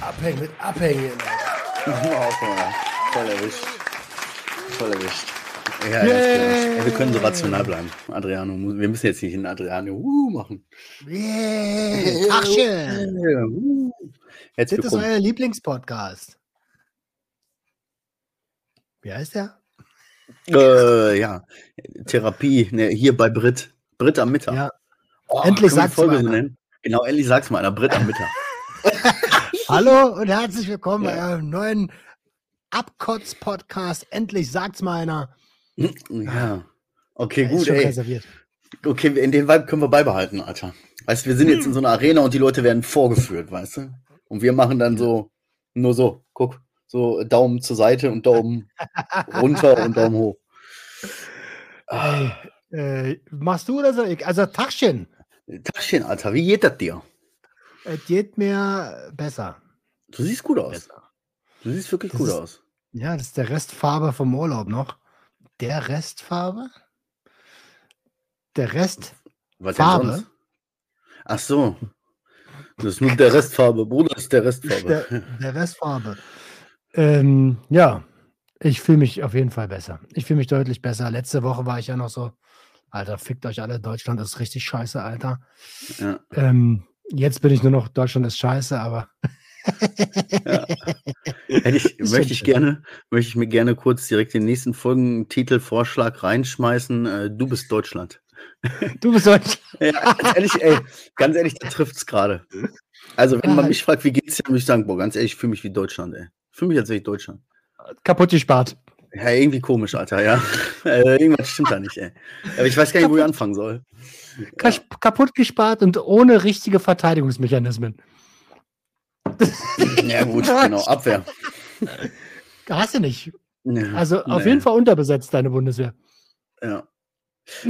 Abhängen mit Abhängen. okay, voll erwischt. Voll erwischt. Ja, yeah. wir können so rational bleiben. Adriano, wir müssen jetzt nicht in Adriano uh, machen. Yeah. Yeah. Uh. Jetzt das ist euer Lieblingspodcast. Wie heißt der? Äh, ja, Therapie, ne, hier bei Brit. Brit am Mittag. Ja. Oh, endlich sag's mal. So genau, endlich sag's mal einer. Brit am Mittag. Hallo und herzlich willkommen ja. bei einem neuen Abkotz-Podcast. Endlich sagt's mal einer. Ja. Okay, gut, ey. Reserviert. Okay, in dem Vibe können wir beibehalten, Alter. Weißt du, wir sind jetzt in so einer Arena und die Leute werden vorgeführt, weißt du? Und wir machen dann so, nur so, guck, so Daumen zur Seite und Daumen runter und Daumen hoch. Hey, äh, machst du oder so? Also Taschen. Taschen, Alter, wie geht das dir? Es geht mir besser. Du siehst gut aus. Besser. Du siehst wirklich das gut ist, aus. Ja, das ist der Restfarbe vom Urlaub noch. Der Restfarbe? Der Rest Was Farbe? Ach so. Das ist nur der Restfarbe. Bruder ist der Restfarbe. Der, der Restfarbe. Ähm, ja, ich fühle mich auf jeden Fall besser. Ich fühle mich deutlich besser. Letzte Woche war ich ja noch so, Alter, fickt euch alle, Deutschland ist richtig scheiße, Alter. Ja. Ähm, jetzt bin ich nur noch, Deutschland ist scheiße, aber. ja. ich, möchte ich gerne, möchte ich mir gerne kurz direkt den nächsten Folgentitelvorschlag reinschmeißen. Äh, du bist Deutschland. Du bist Deutschland. ja, ganz ehrlich, ey, ganz ehrlich, da trifft es gerade. Also, wenn man mich fragt, wie geht's dir, muss ich sagen, boah, ganz ehrlich, ich fühle mich wie Deutschland, ey. Fühle mich, als wäre ich Deutschland. Kaputt gespart. Ja, irgendwie komisch, Alter, ja. äh, irgendwas stimmt da nicht, ey. Aber ich weiß gar nicht, wo ich anfangen soll. Ja. Kaputt gespart und ohne richtige Verteidigungsmechanismen. ja, gut, genau, Abwehr. Hast du nicht. Ja, also auf nee. jeden Fall unterbesetzt, deine Bundeswehr. Ja.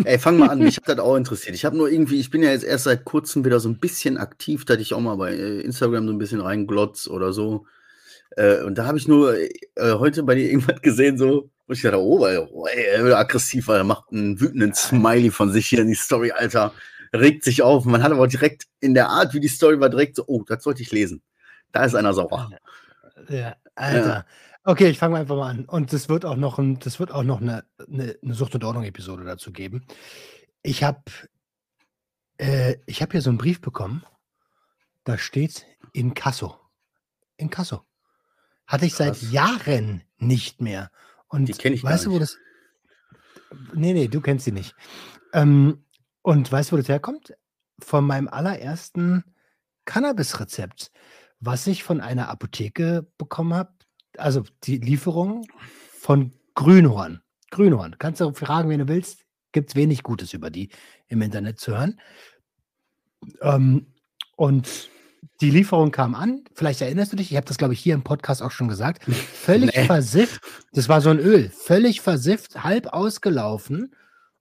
Ey, fang mal an, mich hat das auch interessiert. Ich habe nur irgendwie, ich bin ja jetzt erst seit kurzem wieder so ein bisschen aktiv, da hatte ich auch mal bei äh, Instagram so ein bisschen reinglotz oder so. Äh, und da habe ich nur äh, heute bei dir irgendwas gesehen, so, wo ich dachte, oh, weil, oh ey, er wird aggressiv, weil er macht einen wütenden Smiley von sich hier in die Story, Alter. Regt sich auf. Man hat aber direkt in der Art, wie die Story war, direkt so, oh, das sollte ich lesen. Da ist einer sauer. Ja, Alter. Ja. Okay, ich fange einfach mal an. Und es wird auch noch, ein, das wird auch noch eine, eine, eine Sucht- und Ordnung-Episode dazu geben. Ich habe äh, hab hier so einen Brief bekommen. Da steht in Kasso. Hatte ich Krass. seit Jahren nicht mehr. Und die kenne ich weißt du, wo das. Nee, nee, du kennst sie nicht. Ähm, und weißt du, wo das herkommt? Von meinem allerersten Cannabis-Rezept, was ich von einer Apotheke bekommen habe also die Lieferung von Grünhorn. Grünhorn. Kannst du fragen, wen du willst. Gibt es wenig Gutes über die im Internet zu hören. Ähm, und die Lieferung kam an. Vielleicht erinnerst du dich, ich habe das, glaube ich, hier im Podcast auch schon gesagt. Völlig nee. versifft. Das war so ein Öl. Völlig versifft, halb ausgelaufen.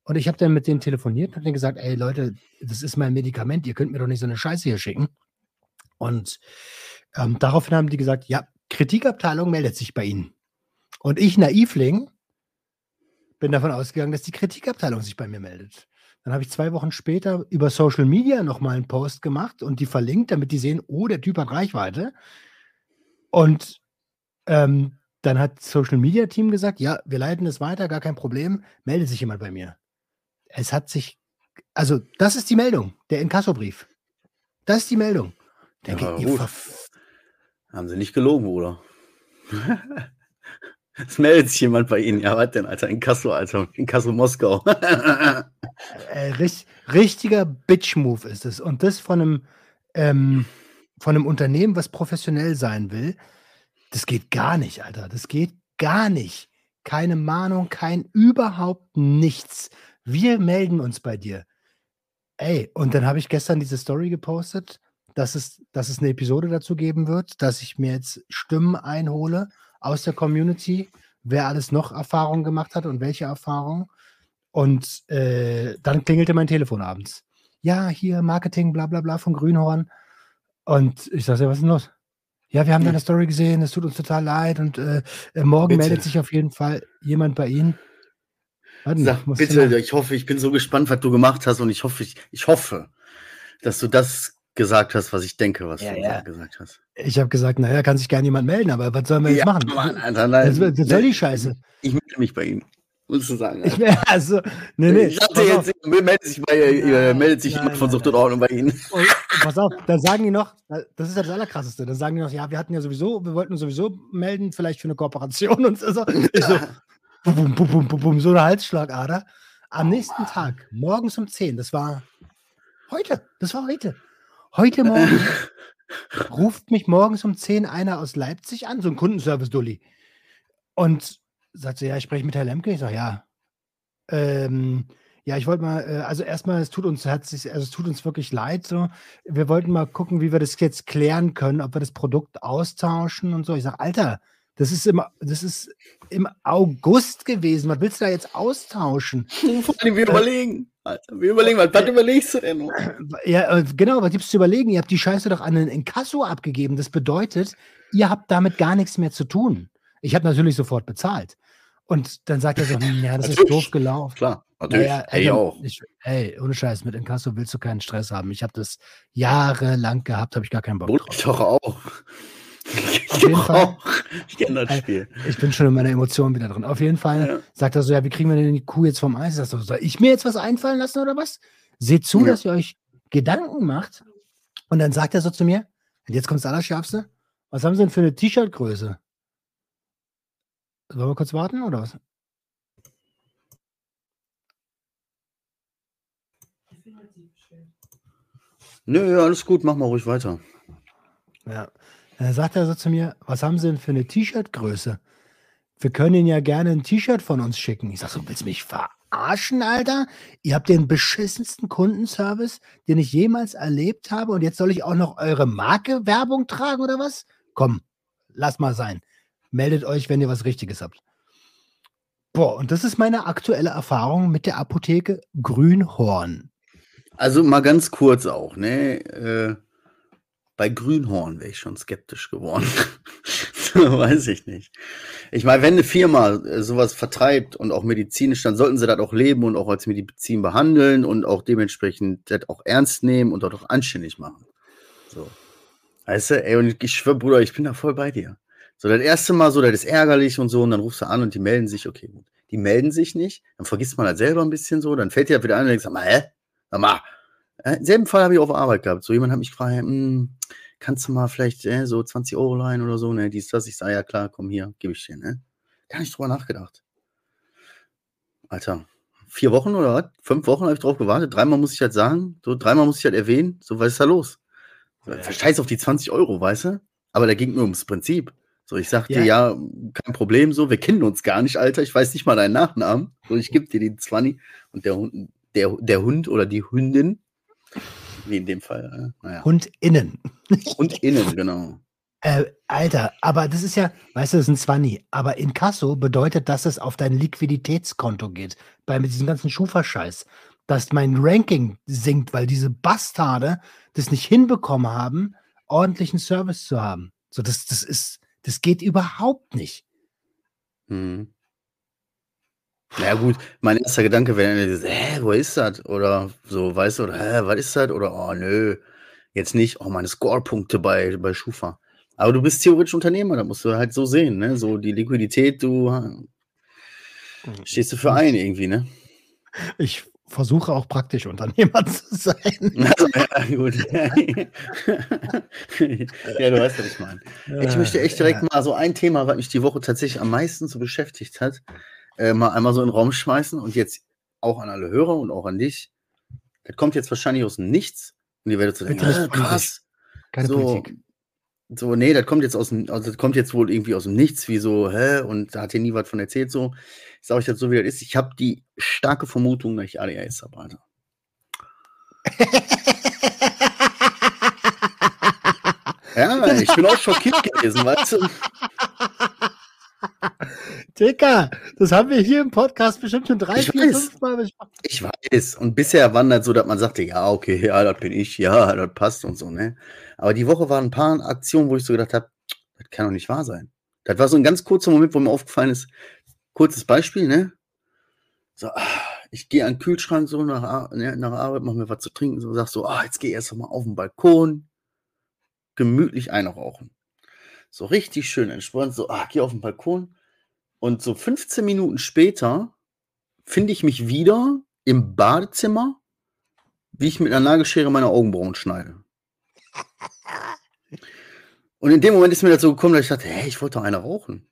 Und ich habe dann mit denen telefoniert und denen gesagt: Ey, Leute, das ist mein Medikament. Ihr könnt mir doch nicht so eine Scheiße hier schicken. Und ähm, daraufhin haben die gesagt: Ja, Kritikabteilung meldet sich bei Ihnen. Und ich, Naivling, bin davon ausgegangen, dass die Kritikabteilung sich bei mir meldet. Dann habe ich zwei Wochen später über Social Media nochmal einen Post gemacht und die verlinkt, damit die sehen, oh, der Typ hat Reichweite. Und ähm, dann hat das Social Media Team gesagt, ja, wir leiten es weiter, gar kein Problem, meldet sich jemand bei mir. Es hat sich, also das ist die Meldung, der Inkassobrief. Das ist die Meldung. Denke, ja, haben sie nicht gelogen, Bruder. Es meldet sich jemand bei Ihnen. Ja, was denn, Alter? In Kassel, Alter. In Kassel, Moskau. äh, richtig, richtiger Bitch-Move ist es. Und das von einem, ähm, von einem Unternehmen, was professionell sein will, das geht gar nicht, Alter. Das geht gar nicht. Keine Mahnung, kein überhaupt nichts. Wir melden uns bei dir. Ey, und dann habe ich gestern diese Story gepostet dass es, dass es eine Episode dazu geben wird, dass ich mir jetzt Stimmen einhole aus der Community, wer alles noch Erfahrungen gemacht hat und welche Erfahrungen. Und äh, dann klingelte mein Telefon abends. Ja, hier Marketing, bla bla bla von Grünhorn. Und ich sage, was ist denn los? Ja, wir haben deine Story gesehen, es tut uns total leid und äh, äh morgen Bitte. meldet sich auf jeden Fall jemand bei Ihnen. Warten, Sag bitte, ich hoffe, ich bin so gespannt, was du gemacht hast und ich hoffe, ich, ich hoffe, dass du das gesagt hast, was ich denke, was Ja, du ja. gesagt hast. Ich habe gesagt, naja, kann sich gerne jemand melden, aber was sollen wir jetzt Ja, machen? Mann, Alter, nein. Was, was soll die Scheiße? Ich melde mich bei ihm. Musst du sagen. Ich, also, nee, nee. ich dachte auf. jetzt, meldet sich, bei, äh, Nein, meldet sich nein, jemand von Sucht und. Ordnung bei Ihnen. Und, pass auf, dann sagen die noch, das ist ja das Allerkrasseste, dann sagen die noch, ja, wir hatten ja sowieso, wir wollten uns sowieso melden, vielleicht für eine Kooperation und so. Ich so, bum, bum, bum, bum, so eine Halsschlagader. Am nächsten Tag, morgens um 10, das war heute, das war heute. Heute Morgen ruft mich morgens um 10 einer aus Leipzig an, so ein Kundenservice-Dulli. Und sagt so, ja, ich spreche mit Herrn Lemke. Ich sage, ja. Ähm, ja, ich wollte mal, äh, also erstmal, es tut uns herzlich, also es tut uns wirklich leid. So. Wir wollten mal gucken, wie wir das jetzt klären können, ob wir das Produkt austauschen und so. Ich sage, Alter, das ist im, das ist im August gewesen. Was willst du da jetzt austauschen? Vor allem, wir überlegen. Alter, wir überlegen, was, was überlegst du denn? noch? Ja, äh, genau, was gibt's zu überlegen? Ihr habt die Scheiße doch an den Inkasso abgegeben. Das bedeutet, ihr habt damit gar nichts mehr zu tun. Ich habe natürlich sofort bezahlt. Und dann sagt er so, hm, ja, das ist doof gelaufen. Klar, natürlich. Naja, Ey, auch. Ich, ey, ohne Scheiß, mit Inkasso willst du keinen Stress haben. Ich habe das jahrelang gehabt, habe ich gar keinen Bock Bruder, drauf. ich doch auch. Fall. auch. Ich kenne das Ey, Spiel. Ich bin schon in meiner Emotion wieder drin. Auf jeden Fall Ja. sagt er so, ja, wie kriegen wir denn die Kuh jetzt vom Eis? Ich sag so, soll ich mir jetzt was einfallen lassen oder was? Seht zu, Ja. dass ihr euch Gedanken macht. Und dann sagt er so zu mir, und jetzt kommt das Allerschärfste, was haben Sie denn für eine T-Shirt-Größe? Wollen wir kurz warten oder was? Nö, alles gut, mach mal ruhig weiter. Ja. Dann sagt er so zu mir, was haben Sie denn für eine T-Shirt-Größe? Wir können Ihnen ja gerne ein T-Shirt von uns schicken. Ich sag so, willst du mich verarschen, Alter? Ihr habt den beschissensten Kundenservice, den ich jemals erlebt habe und jetzt soll ich auch noch eure Marke Werbung tragen oder was? Komm, lass mal sein. Meldet euch, wenn ihr was Richtiges habt. Boah, und das ist meine aktuelle Erfahrung mit der Apotheke Grünhorn. Also mal ganz kurz auch, ne? Äh, bei Grünhorn wäre ich schon skeptisch geworden. Weiß ich nicht. Ich meine, wenn eine Firma äh, sowas vertreibt und auch medizinisch, dann sollten sie das auch leben und auch als Medizin behandeln und auch dementsprechend das auch ernst nehmen und das auch anständig machen. So. Weißt du, ey, und ich schwör, Bruder, ich bin da voll bei dir. So, das erste Mal so, das ist ärgerlich und so, und dann rufst du an und die melden sich, okay, gut. Die melden sich nicht, dann vergisst man das selber ein bisschen so, dann fällt dir das wieder ein und denkst, hä? Sag mal, äh, selben Fall habe ich auf Arbeit gehabt. So jemand hat mich gefragt, hm, kannst du mal vielleicht äh, so 20 Euro leihen oder so, ne? Dies, das. Ich sage, ja klar, komm hier, gebe ich dir, ne? Gar nicht drüber nachgedacht. Alter, vier Wochen oder was? Fünf Wochen habe ich drauf gewartet. Dreimal muss ich halt sagen, so dreimal muss ich halt erwähnen, so was ist da los? So, Scheiß auf die 20 Euro, weißt du? Aber da ging nur ums Prinzip. So, ich sagte, Ja. ja. kein Problem, so, wir kennen uns gar nicht, Alter, ich weiß nicht mal deinen Nachnamen. So, ich gebe dir die 20 und der Hund, der, der Hund oder die Hündin, wie in dem Fall, äh, naja. Und innen. Und innen, genau. Äh, Alter, aber das ist ja, weißt du, das ist ein Zwanni. Aber in Kasso bedeutet, dass es auf dein Liquiditätskonto geht. Bei mit diesem ganzen Schufa-Scheiß. Dass mein Ranking sinkt, weil diese Bastarde das nicht hinbekommen haben, ordentlichen Service zu haben. So, das, das ist, das geht überhaupt nicht. Mhm. Naja, gut, mein erster Gedanke wäre, hä, wo ist das? Oder so, weißt du, oder hä, was ist das? Oder, oh, nö, jetzt nicht, oh, meine Score-Punkte bei, bei Schufa. Aber du bist theoretisch Unternehmer, da musst du halt so sehen, ne? So die Liquidität, du äh, stehst du für ein irgendwie, ne? Ich versuche auch praktisch Unternehmer zu sein. Also, ja, gut. ja, du weißt, was ich meine. Ich möchte echt direkt mal so ein Thema, was mich die Woche tatsächlich am meisten so beschäftigt hat, äh, mal einmal so in den Raum schmeißen und jetzt auch an alle Hörer und auch an dich. Das kommt jetzt wahrscheinlich aus dem Nichts und ihr werdet so denken, äh, krass. Keine so, Politik. so, nee, das kommt jetzt aus dem, also das kommt jetzt wohl irgendwie aus dem Nichts, wie so, hä, und da hat hier nie was von erzählt, so. Ich sage euch das so, wie das ist. Ich habe die starke Vermutung, dass ich ADHS habe, Alter. Ja, ich bin auch schockiert gewesen, weißt du? Dicker, das haben wir hier im Podcast bestimmt schon drei, Ich vier, weiß. fünf Mal besprochen. Ich weiß. Und bisher war das so, dass man sagte, ja, okay, ja, das bin ich, ja, das passt und so, ne? Aber die Woche waren ein paar Aktionen, wo ich so gedacht habe, das kann doch nicht wahr sein. Das war so ein ganz kurzer Moment, wo mir aufgefallen ist, kurzes Beispiel, ne? So, ich gehe an den Kühlschrank so nach, ne, nach Arbeit, mach mir was zu trinken, so sag so, ah, jetzt geh erst mal auf den Balkon, gemütlich einrauchen. So richtig schön entspannt, so, ah, geh auf den Balkon. Und so 15 Minuten später finde ich mich wieder im Badezimmer, wie ich mit einer Nagelschere meine Augenbrauen schneide. Und in dem Moment ist mir das so gekommen, dass ich dachte, hey, ich wollte doch eine rauchen.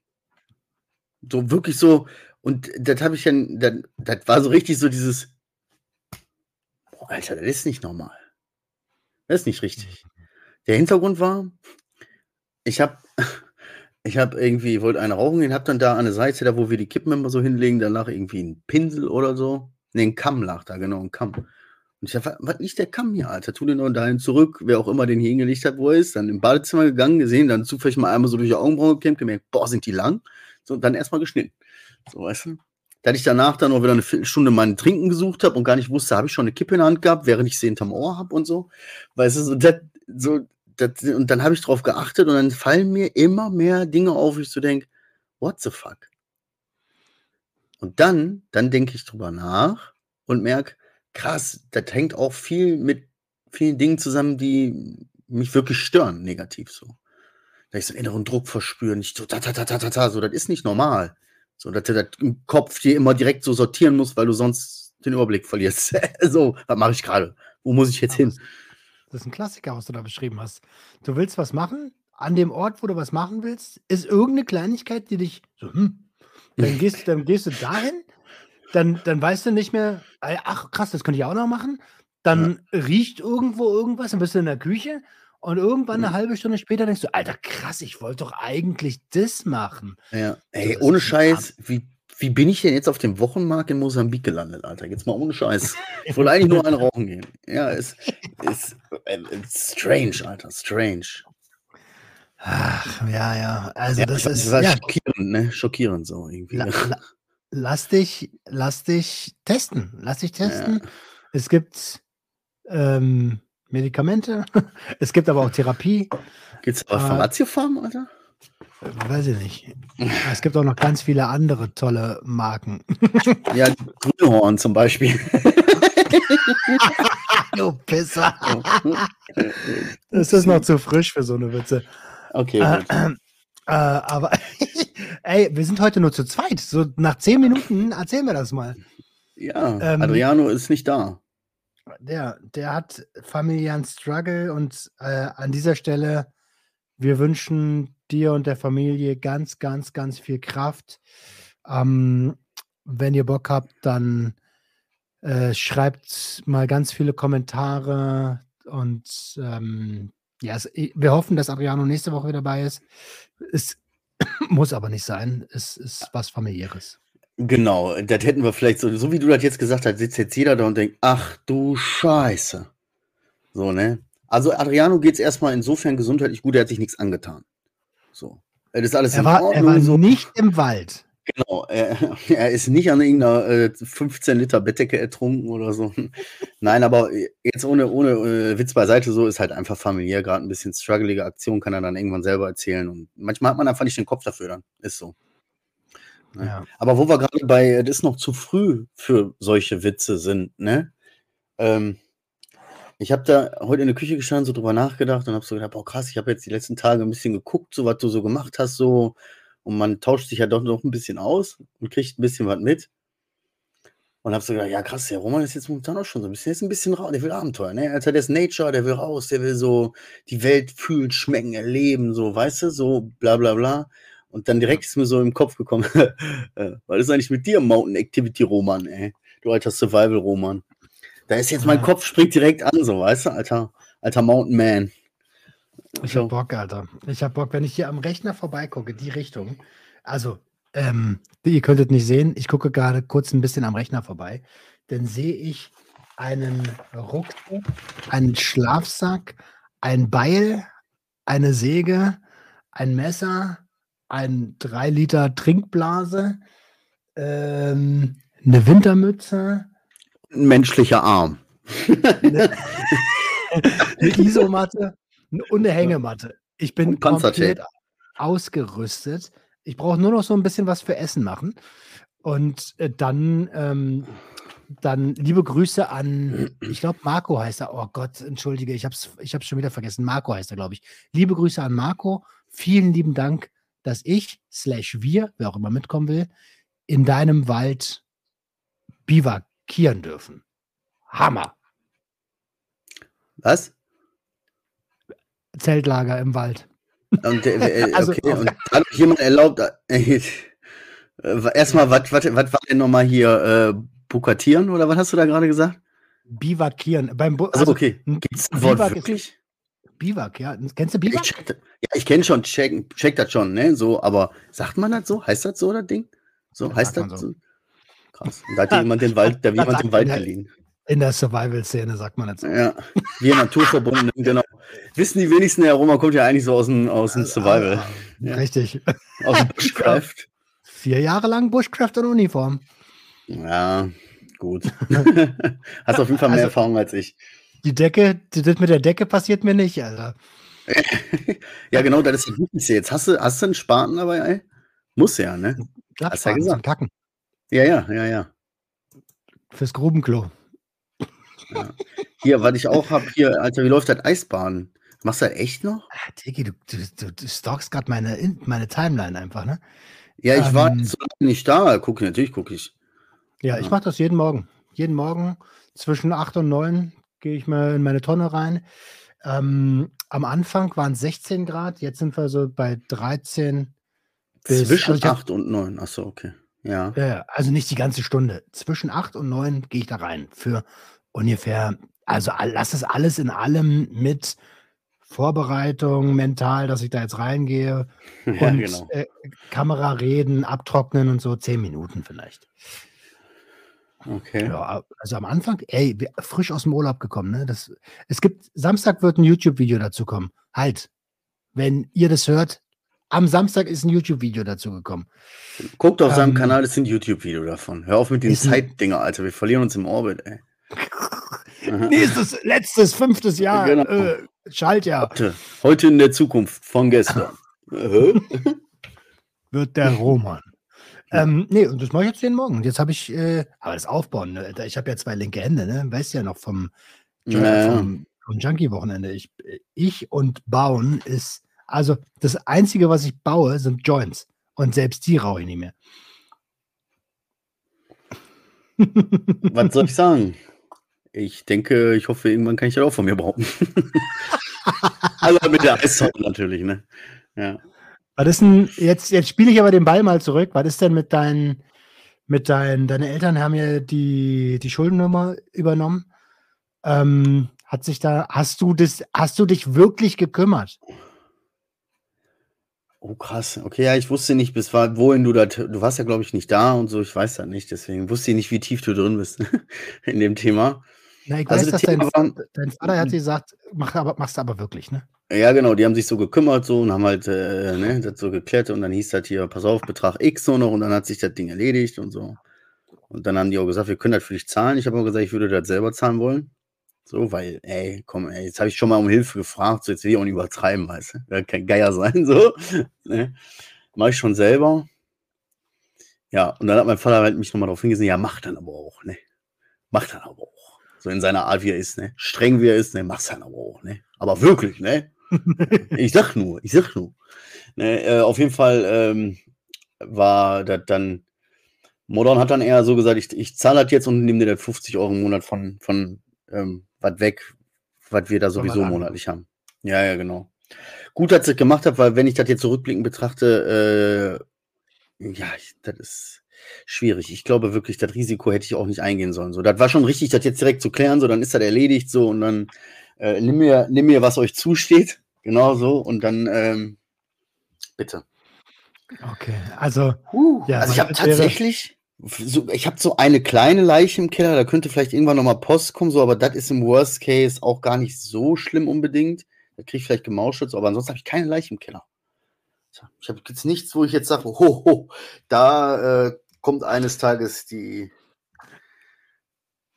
So wirklich so, und das habe ich dann, dann, das war so richtig so dieses, boah, Alter, das ist nicht normal. Das ist nicht richtig. Der Hintergrund war, ich habe ich hab irgendwie, wollte eine rauchen gehen, hab dann da an der Seite, da wo wir die Kippen immer so hinlegen, danach irgendwie ein Pinsel oder so. Ne, ein Kamm lag da, genau, ein Kamm. Und ich dachte, was liegt der Kamm hier, Alter? Tu den noch dahin zurück, wer auch immer den hier hingelegt hat, wo er ist. Dann im Badezimmer gegangen, gesehen, dann zufällig mal einmal so durch die Augenbrauen gekämmt, gemerkt, boah, sind die lang. So, und dann erstmal geschnitten. So, weißt du? Da ich danach dann noch wieder eine Viertelstunde meinen Trinken gesucht habe und gar nicht wusste, habe ich schon eine Kippe in der Hand gehabt, während ich sie hinterm Ohr habe und so. Weißt du, so, das, so, das, und dann habe ich drauf geachtet und dann fallen mir immer mehr Dinge auf, wo ich so denke, what the fuck? Und dann, dann denke ich drüber nach und merke, krass, das hängt auch viel mit vielen Dingen zusammen, die mich wirklich stören, negativ so. Da ich so einen inneren Druck verspüre, nicht so, ta, ta, ta, ta, ta, ta, so, das ist nicht normal. So, dass du das im Kopf dir immer direkt so sortieren musst, weil du sonst den Überblick verlierst. so, was mache ich gerade? Wo muss ich jetzt hin? Das ist ein Klassiker, was du da beschrieben hast. Du willst was machen, an dem Ort, wo du was machen willst, ist irgendeine Kleinigkeit, die dich so, hm, dann gehst, dann gehst du dahin, dann, dann weißt du nicht mehr, ach krass, das könnte ich auch noch machen. Dann riecht irgendwo irgendwas, dann bist du in der Küche und irgendwann eine Mhm. halbe Stunde später denkst du, Alter, krass, ich wollte doch eigentlich das machen. Ja, ey, das ohne Scheiß, wie, wie bin ich denn jetzt auf dem Wochenmarkt in Mosambik gelandet, Alter? Jetzt mal ohne Scheiß. Ich wollte eigentlich nur einen rauchen gehen. Ja, ist, ist, äh, ist strange, Alter, strange. Ach, ja, ja. Also Ja, das das ist, ist halt ja, schockierend, ne? Schockierend so irgendwie. la, ne? la, lass dich, lass dich testen. Lass dich testen. Es gibt ähm, Medikamente, es gibt aber auch Therapie. Gibt's aber äh, von Ratiofarm, Alter? Weiß ich nicht. Es gibt auch noch ganz viele andere tolle Marken. Ja, Grünhorn zum Beispiel. Du Pisser. Das ist noch zu frisch für so eine Witze. Okay, Äh, äh, aber ey, wir sind heute nur zu zweit. So nach zehn Minuten erzählen wir das mal. Ja, ähm, Adriano ist nicht da. Der, der hat familiären Struggle und äh, an dieser Stelle, wir wünschen dir und der Familie ganz, ganz, ganz viel Kraft. Ähm, wenn ihr Bock habt, dann äh, schreibt mal ganz viele Kommentare und ähm, ja, es, wir hoffen, dass Adriano nächste Woche wieder dabei ist. Es muss aber nicht sein. Es ist was familiäres. Genau, das hätten wir vielleicht so, so wie du das jetzt gesagt hast, sitzt jetzt jeder da und denkt, ach du Scheiße. So, ne? Also Adriano geht's erstmal insofern gesundheitlich gut, er hat sich nichts angetan. So. Das ist alles Er war, er Ordnung. war so. nicht im Wald. Genau, er, er ist nicht an irgendeiner äh, 15 Liter Bettdecke ertrunken oder so. Nein, aber jetzt ohne, ohne äh, Witz beiseite, so ist halt einfach familiär gerade ein bisschen struggelige Aktion, kann er dann irgendwann selber erzählen. Und manchmal hat man einfach nicht den Kopf dafür dann. Ist so. Ja. Ja. Aber wo wir gerade bei, es ist noch zu früh für solche Witze sind, ne? Ähm, ich habe da heute in der Küche gestanden, so drüber nachgedacht und habe so gedacht, boah krass, ich habe jetzt die letzten Tage ein bisschen geguckt, so was du so gemacht hast, so und man tauscht sich ja doch noch ein bisschen aus und kriegt ein bisschen was mit. Und habe so gedacht, ja krass, der Roman ist jetzt momentan auch schon so ein bisschen, ist ein bisschen raus, der will Abenteuer, ne? Alter, der ist Nature, der will raus, der will so die Welt fühlen, schmecken, erleben, so, weißt du, so bla bla bla. Und dann direkt ist mir so im Kopf gekommen, äh, was ist eigentlich mit dir, Mountain Activity Roman, ey? Du alter Survival Roman. Da ist jetzt mein. Kopf springt direkt an, so, weißt du, alter, alter Mountain Man. Ich hab Bock, Alter. Ich hab Bock, wenn ich hier am Rechner vorbeigucke, die Richtung. Also, ähm, ihr könntet nicht sehen, ich gucke gerade kurz ein bisschen am Rechner vorbei. Dann sehe ich einen Rucksack, einen Schlafsack, ein Beil, eine Säge, ein Messer, ein 3 Liter Trinkblase, ähm, eine Wintermütze, Ein menschlicher Arm. eine, eine Isomatte und eine Hängematte. Ich bin komplett ausgerüstet. Ich brauche nur noch so ein bisschen was für Essen machen. Und äh, dann, ähm, dann liebe Grüße an, ich glaube, Marco heißt er. Oh Gott, entschuldige, ich habe es ich hab's schon wieder vergessen. Marco heißt er, glaube ich. Liebe Grüße an Marco. Vielen lieben Dank, dass ich, slash wir, wer auch immer mitkommen will, in deinem Wald bivakieren dürfen. Hammer. Was? Zeltlager im Wald. Und, äh, äh, Also- okay, und hat euch jemand erlaubt, äh, erstmal, was war denn nochmal hier, äh, bukatieren oder was hast du da gerade gesagt? Bivakieren. Beim Bu Also, also, okay, ein gibt es das Wort Biwak wirklich? Biwak, ja. Kennst du Ich Biwak? check, das- ja, ich kenne schon, check, check das schon, ne, so, aber sagt man das so? Heißt das so, das Ding? So, Das heißt das so. so? Krass. Und da hat jemand den Wald, da hat jemand den Wald man ja. geliehen. In der Survival-Szene sagt man jetzt. Ja, wir Naturverbundenen, genau. Wissen die wenigsten, der Roma kommt ja eigentlich so aus dem, aus dem Survival, Ah, Ja. Richtig. aus dem Bushcraft. Vier Jahre lang Bushcraft und Uniform. Ja, gut. Hast auf jeden Fall mehr Also- Erfahrung als ich. Die Decke, die- das mit der Decke passiert mir nicht, Alter. Ja, genau, das ist das Wichtigste. Jetzt hast du, hast du einen Spaten dabei, ey? Muss ja, ne? Klappspaten gesagt. zum Kacken. Ja, ja, ja, ja. Fürs Grubenklo. Hier, was ich auch habe, hier, Alter, wie läuft das Eisbahn? Machst du das echt noch? Ah, Diggi, du, du, du, stalkst gerade meine, In- meine Timeline einfach, ne? Ja, ich war Ähm. jetzt so lange nicht da. Guck, natürlich gucke ich. Ja, Ja. ich mache das jeden Morgen. Jeden Morgen zwischen 8 und 9 gehe ich mal in meine Tonne rein. Ähm, am Anfang waren es 16 Grad, jetzt sind wir so bei 13 bis. Zwischen also hab- 8 und 9. Achso, okay. Ja. Ja, also nicht die ganze Stunde. Zwischen 8 und 9 gehe ich da rein. Für ungefähr, also lass es alles in allem mit Vorbereitung mental, dass ich da jetzt reingehe Ja, und genau. äh, Kamera reden, abtrocknen und so, 10 Minuten vielleicht. Okay. Ja, also am Anfang, ey, frisch aus dem Urlaub gekommen, ne? Das, es gibt, Samstag wird ein YouTube-Video dazu kommen. Halt, wenn ihr das hört, am Samstag ist ein YouTube-Video dazu gekommen. Guckt auf seinem Ähm, Kanal, das sind YouTube-Video davon. Hör auf mit den ist ein- Zeitdinger, Alter. Wir verlieren uns im Orbit, ey. Nächstes, letztes, fünftes Jahr, Genau. äh, Schaltjahr. Heute, heute in der Zukunft von gestern. Wird der Roman. ähm, nee, und das mache ich jetzt jeden Morgen. Und jetzt habe ich, äh, aber das Aufbauen, ne, ich habe ja zwei linke Hände, ne? Weißt ja noch vom, Jun- Naja. vom, vom Junkie-Wochenende. Ich, ich und Bauen ist, also das Einzige, was ich baue, sind Joints. Und selbst die rauche ich nicht mehr. Was soll ich sagen? Ich denke, ich hoffe, irgendwann kann ich das auch von mir behaupten. also mit der Eissorte natürlich, ne? Ja. Was ist denn, jetzt, jetzt spiele ich aber den Ball mal zurück. Was ist denn mit deinen, mit deinen, deine Eltern haben ja die, die Schuldennummer übernommen. Ähm, hat sich da, hast du das, hast du dich wirklich gekümmert? Oh, krass. Okay, ja, ich wusste nicht, bis wohin du da, du warst ja, glaube ich, nicht da und so, ich weiß das nicht, deswegen wusste ich nicht, wie tief du drin bist in dem Thema. Na, ich Also weiß, das dass dein, Thema war- dein Vater hat dir gesagt, mach aber, machst du aber wirklich, ne? Ja, genau, die haben sich so gekümmert so und haben halt äh, ne, das so geklärt und dann hieß das hier, pass auf, Betrag X so noch und dann hat sich das Ding erledigt und so. Und dann haben die auch gesagt, wir können das für dich zahlen. Ich habe auch gesagt, ich würde das selber zahlen wollen. So, weil, ey, komm, ey, jetzt habe ich schon mal um Hilfe gefragt, so jetzt will ich auch nicht übertreiben, weißt du? Kein Geier sein, so. Ne? Mach ich schon selber. Ja, und dann hat mein Vater halt mich nochmal darauf hingewiesen, ja, mach dann aber auch, ne? Mach dann aber auch. So in seiner Art, wie er ist, ne? Streng wie er ist, ne? Mach's dann aber auch, ne? Aber wirklich, ne? ich sag nur, ich sag nur. Ne, äh, auf jeden Fall ähm, war das dann, Modern hat dann eher so gesagt, ich, ich zahle das jetzt und nehme dir das 50 Euro im Monat von, von ähm, was weg, was wir da sowieso monatlich haben. Ja, ja, genau. Gut, dass ich das gemacht habe, weil wenn ich das jetzt zurückblickend betrachte, äh, ja, ich, das ist schwierig. Ich glaube wirklich, das Risiko hätte ich auch nicht eingehen sollen. So, das war schon richtig, das jetzt direkt zu klären, so, dann ist das erledigt, so, und dann äh, nimm mir, nimm mir, was euch zusteht. Genau so. Und dann, ähm, bitte. Okay, also, Ja, also ich habe tatsächlich, so, ich habe so eine kleine Leiche im Keller, da könnte vielleicht irgendwann nochmal Post kommen, so, aber das ist im Worst Case auch gar nicht so schlimm unbedingt. Da kriege ich vielleicht Gemauschutz, aber ansonsten habe ich keine Leiche im Keller. Ich habe jetzt nichts, wo ich jetzt sage, ho, ho, da äh, kommt eines Tages die.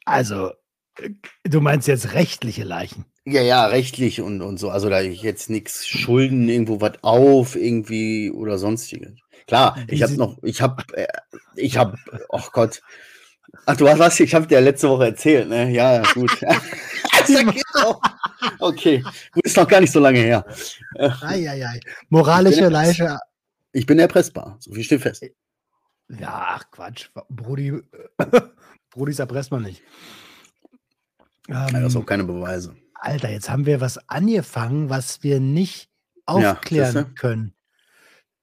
also, äh, du meinst jetzt rechtliche Leichen. Ja, ja, rechtlich und, und so. Also da ich jetzt nichts Schulden irgendwo was auf, irgendwie oder sonstiges. Klar, ich habe noch, ich habe, äh, ich habe, oh Gott. Ach, du hast was, ich habe dir letzte Woche erzählt, ne? Ja, gut. okay, gut, ist noch gar nicht so lange her. Eieiei. Moralische Leiche. Ich bin erpressbar, so viel steht fest. Ja, ach Quatsch. Brudi, Brudis erpresst man nicht. Ähm, ja, das ist auch keine Beweise. Alter, jetzt haben wir was angefangen, was wir nicht aufklären ja, können.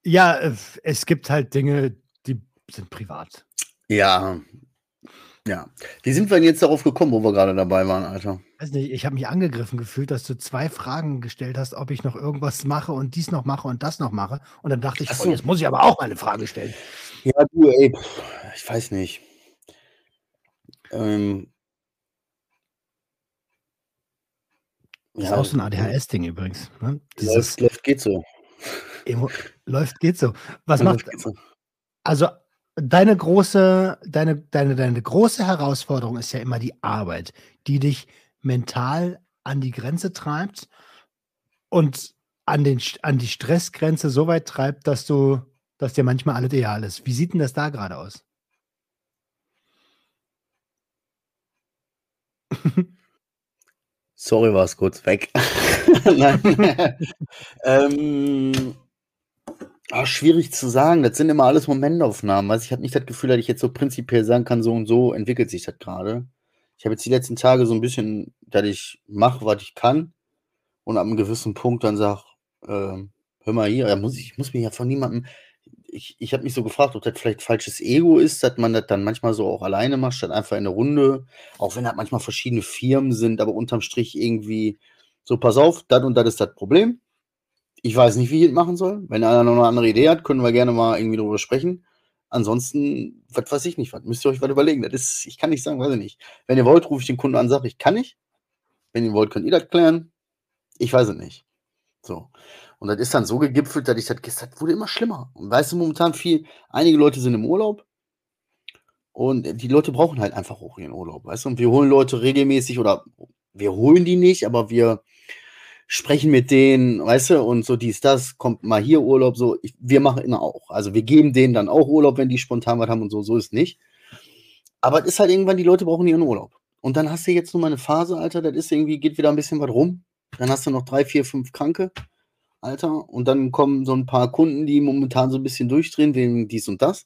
Ja, äh, es gibt halt Dinge, die sind privat. Ja. Ja. Wie sind wir denn jetzt darauf gekommen, wo wir gerade dabei waren, Alter? Weiß nicht, ich habe mich angegriffen gefühlt, dass du zwei Fragen gestellt hast, ob ich noch irgendwas mache und dies noch mache und das noch mache. Und dann dachte ich, oh, so. oh, jetzt muss ich aber auch mal eine Frage stellen. Ja, du, ey, ich weiß nicht. Ähm, Das ist auch so ein ADHS-Ding übrigens. Ne? Dieses läuft, läuft, geht so. Emo läuft, geht so. Was macht. So. Also, deine große, deine, deine, deine große Herausforderung ist ja immer die Arbeit, die dich mental an die Grenze treibt und an, den, an die Stressgrenze so weit treibt, dass du, dass dir manchmal alles ideal ist. Wie sieht denn das da gerade aus? Sorry, war es kurz weg. ähm, ach, schwierig zu sagen. Das sind immer alles Momentaufnahmen. Also ich habe nicht das Gefühl, dass ich jetzt so prinzipiell sagen kann, so und so entwickelt sich das gerade. Ich habe jetzt die letzten Tage so ein bisschen, dass ich mache, was ich kann und ab einem gewissen Punkt dann sage, äh, hör mal hier, muss ich, ich muss mir ja von niemandem, ich, ich habe mich so gefragt, ob das vielleicht falsches Ego ist, dass man das dann manchmal so auch alleine macht, statt einfach in der Runde, auch wenn das manchmal verschiedene Firmen sind, aber unterm Strich irgendwie so, pass auf, das und das ist das Problem. Ich weiß nicht, wie ich das machen soll. Wenn einer noch eine andere Idee hat, können wir gerne mal irgendwie darüber sprechen. Ansonsten, was weiß ich nicht, was müsst ihr euch was überlegen. Das ist, ich kann nicht sagen, weiß ich nicht. Wenn ihr wollt, rufe ich den Kunden an, sage ich, kann nicht. Wenn ihr wollt, könnt ihr das klären. Ich weiß es nicht. So. Und das ist dann so gegipfelt, dass ich das gestern wurde immer schlimmer. Und weißt du, momentan viel, einige Leute sind im Urlaub und die Leute brauchen halt einfach auch ihren Urlaub, weißt du? Und wir holen Leute regelmäßig oder wir holen die nicht, aber wir sprechen mit denen, weißt du, und so dies, das, kommt mal hier Urlaub, so. Ich, wir machen immer auch. Also wir geben denen dann auch Urlaub, wenn die spontan was haben und so, so ist nicht. Aber es ist halt irgendwann, die Leute brauchen ihren Urlaub. Und dann hast du jetzt nur mal eine Phase, Alter, das ist irgendwie, geht wieder ein bisschen was rum. Dann hast du noch drei, vier, fünf Kranke. Alter. Und dann kommen so ein paar Kunden, die momentan so ein bisschen durchdrehen, wegen dies und das.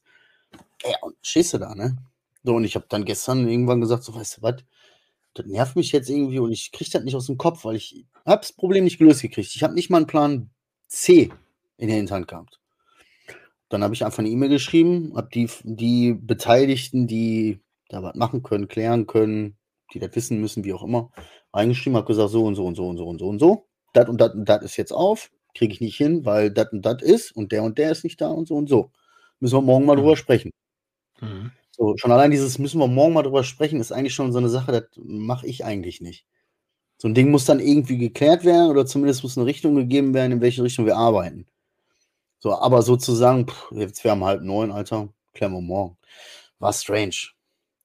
Ja, und stehst du da, ne? So, und ich habe dann gestern irgendwann gesagt, so, weißt du was, das nervt mich jetzt irgendwie und ich kriege das nicht aus dem Kopf, weil ich habe das Problem nicht gelöst gekriegt. Ich habe nicht mal einen Plan C in der Hinterhand gehabt. Dann habe ich einfach eine E-Mail geschrieben, habe die, die Beteiligten, die da was machen können, klären können, die das wissen müssen, wie auch immer, reingeschrieben, habe gesagt, so und so und so und so und so und so. Das und das und das ist jetzt auf kriege ich nicht hin, weil das und das ist und der und der ist nicht da und so und so. Müssen wir morgen mal mhm. drüber sprechen. Mhm. So, schon allein dieses müssen wir morgen mal drüber sprechen, ist eigentlich schon so eine Sache, das mache ich eigentlich nicht. So ein Ding muss dann irgendwie geklärt werden oder zumindest muss eine Richtung gegeben werden, in welche Richtung wir arbeiten. So, aber sozusagen, pff, jetzt wäre um halb neun, Alter, klären wir morgen. War strange.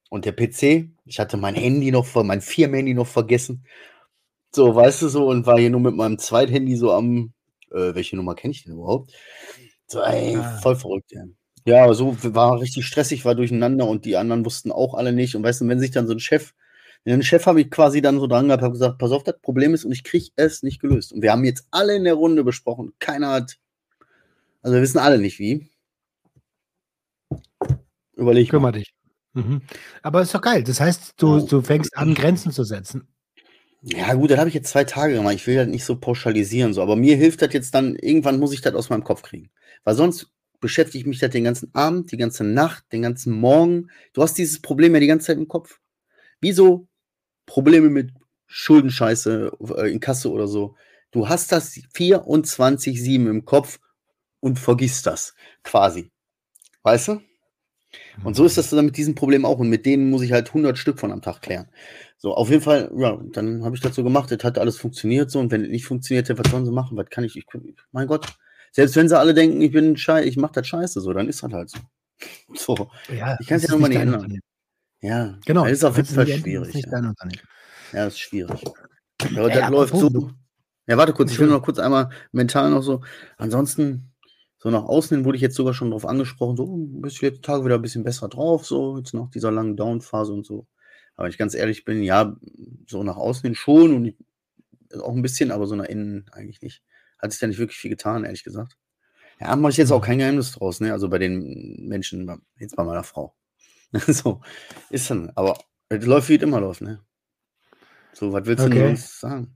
Und der PC, ich hatte mein Handy noch, mein Firmenhandy noch vergessen. So, weißt du so, und war hier nur mit meinem Zweithandy so am äh, welche Nummer kenne ich denn überhaupt? So, ey, ah. voll verrückt, ja. Ja, aber so war richtig stressig, war durcheinander und die anderen wussten auch alle nicht. Und weißt du, wenn sich dann so ein Chef, den Chef habe ich quasi dann so dran gehabt, habe gesagt, pass auf, das Problem ist und ich kriege es nicht gelöst. Und wir haben jetzt alle in der Runde besprochen, keiner hat, also wir wissen alle nicht wie. Überleg Kümmer dich. Mhm. Aber ist doch geil. Das heißt, du, du fängst an, Grenzen zu setzen. Ja, gut, das habe ich jetzt zwei Tage gemacht. Ich will halt nicht so pauschalisieren, so. Aber mir hilft das jetzt dann, irgendwann muss ich das aus meinem Kopf kriegen. Weil sonst beschäftige ich mich das den ganzen Abend, die ganze Nacht, den ganzen Morgen. Du hast dieses Problem ja die ganze Zeit im Kopf. Wieso Probleme mit Schuldenscheiße äh, in Kasse oder so? Du hast das 24-7 im Kopf und vergisst das quasi. Weißt du? Und so ist das dann mit diesem Problem auch. Und mit denen muss ich halt 100 Stück von am Tag klären. So, auf jeden Fall, ja, dann habe ich das so gemacht. Das hat alles funktioniert so. Und wenn es nicht funktioniert, was sollen sie machen? Was kann ich? ich mein Gott, selbst wenn sie alle denken, ich bin scheiße, ich mache das scheiße, so, dann ist das halt so. So. Ja, ich kann es ja nochmal nicht ändern. Ja, genau. Das ist auf jeden Fall schwierig. Ja. ja, das ist schwierig. Aber ja, das läuft so. Ja, warte kurz, ich will noch kurz einmal mental noch so. Ansonsten, So nach außen hin wurde ich jetzt sogar schon drauf angesprochen, so hm, bist du jetzt Tage wieder ein bisschen besser drauf, so jetzt nach dieser langen Down-Phase und so. Aber ich ganz ehrlich bin, ja, so nach außen hin schon und auch ein bisschen, aber so nach innen eigentlich nicht. Hat sich ja nicht wirklich viel getan, ehrlich gesagt. Ja, mache ich jetzt auch kein Geheimnis draus, ne? Also bei den Menschen, jetzt bei meiner Frau. so, ist dann, aber es läuft wie es immer läuft, ne? So, was willst du denn Okay. sonst sagen?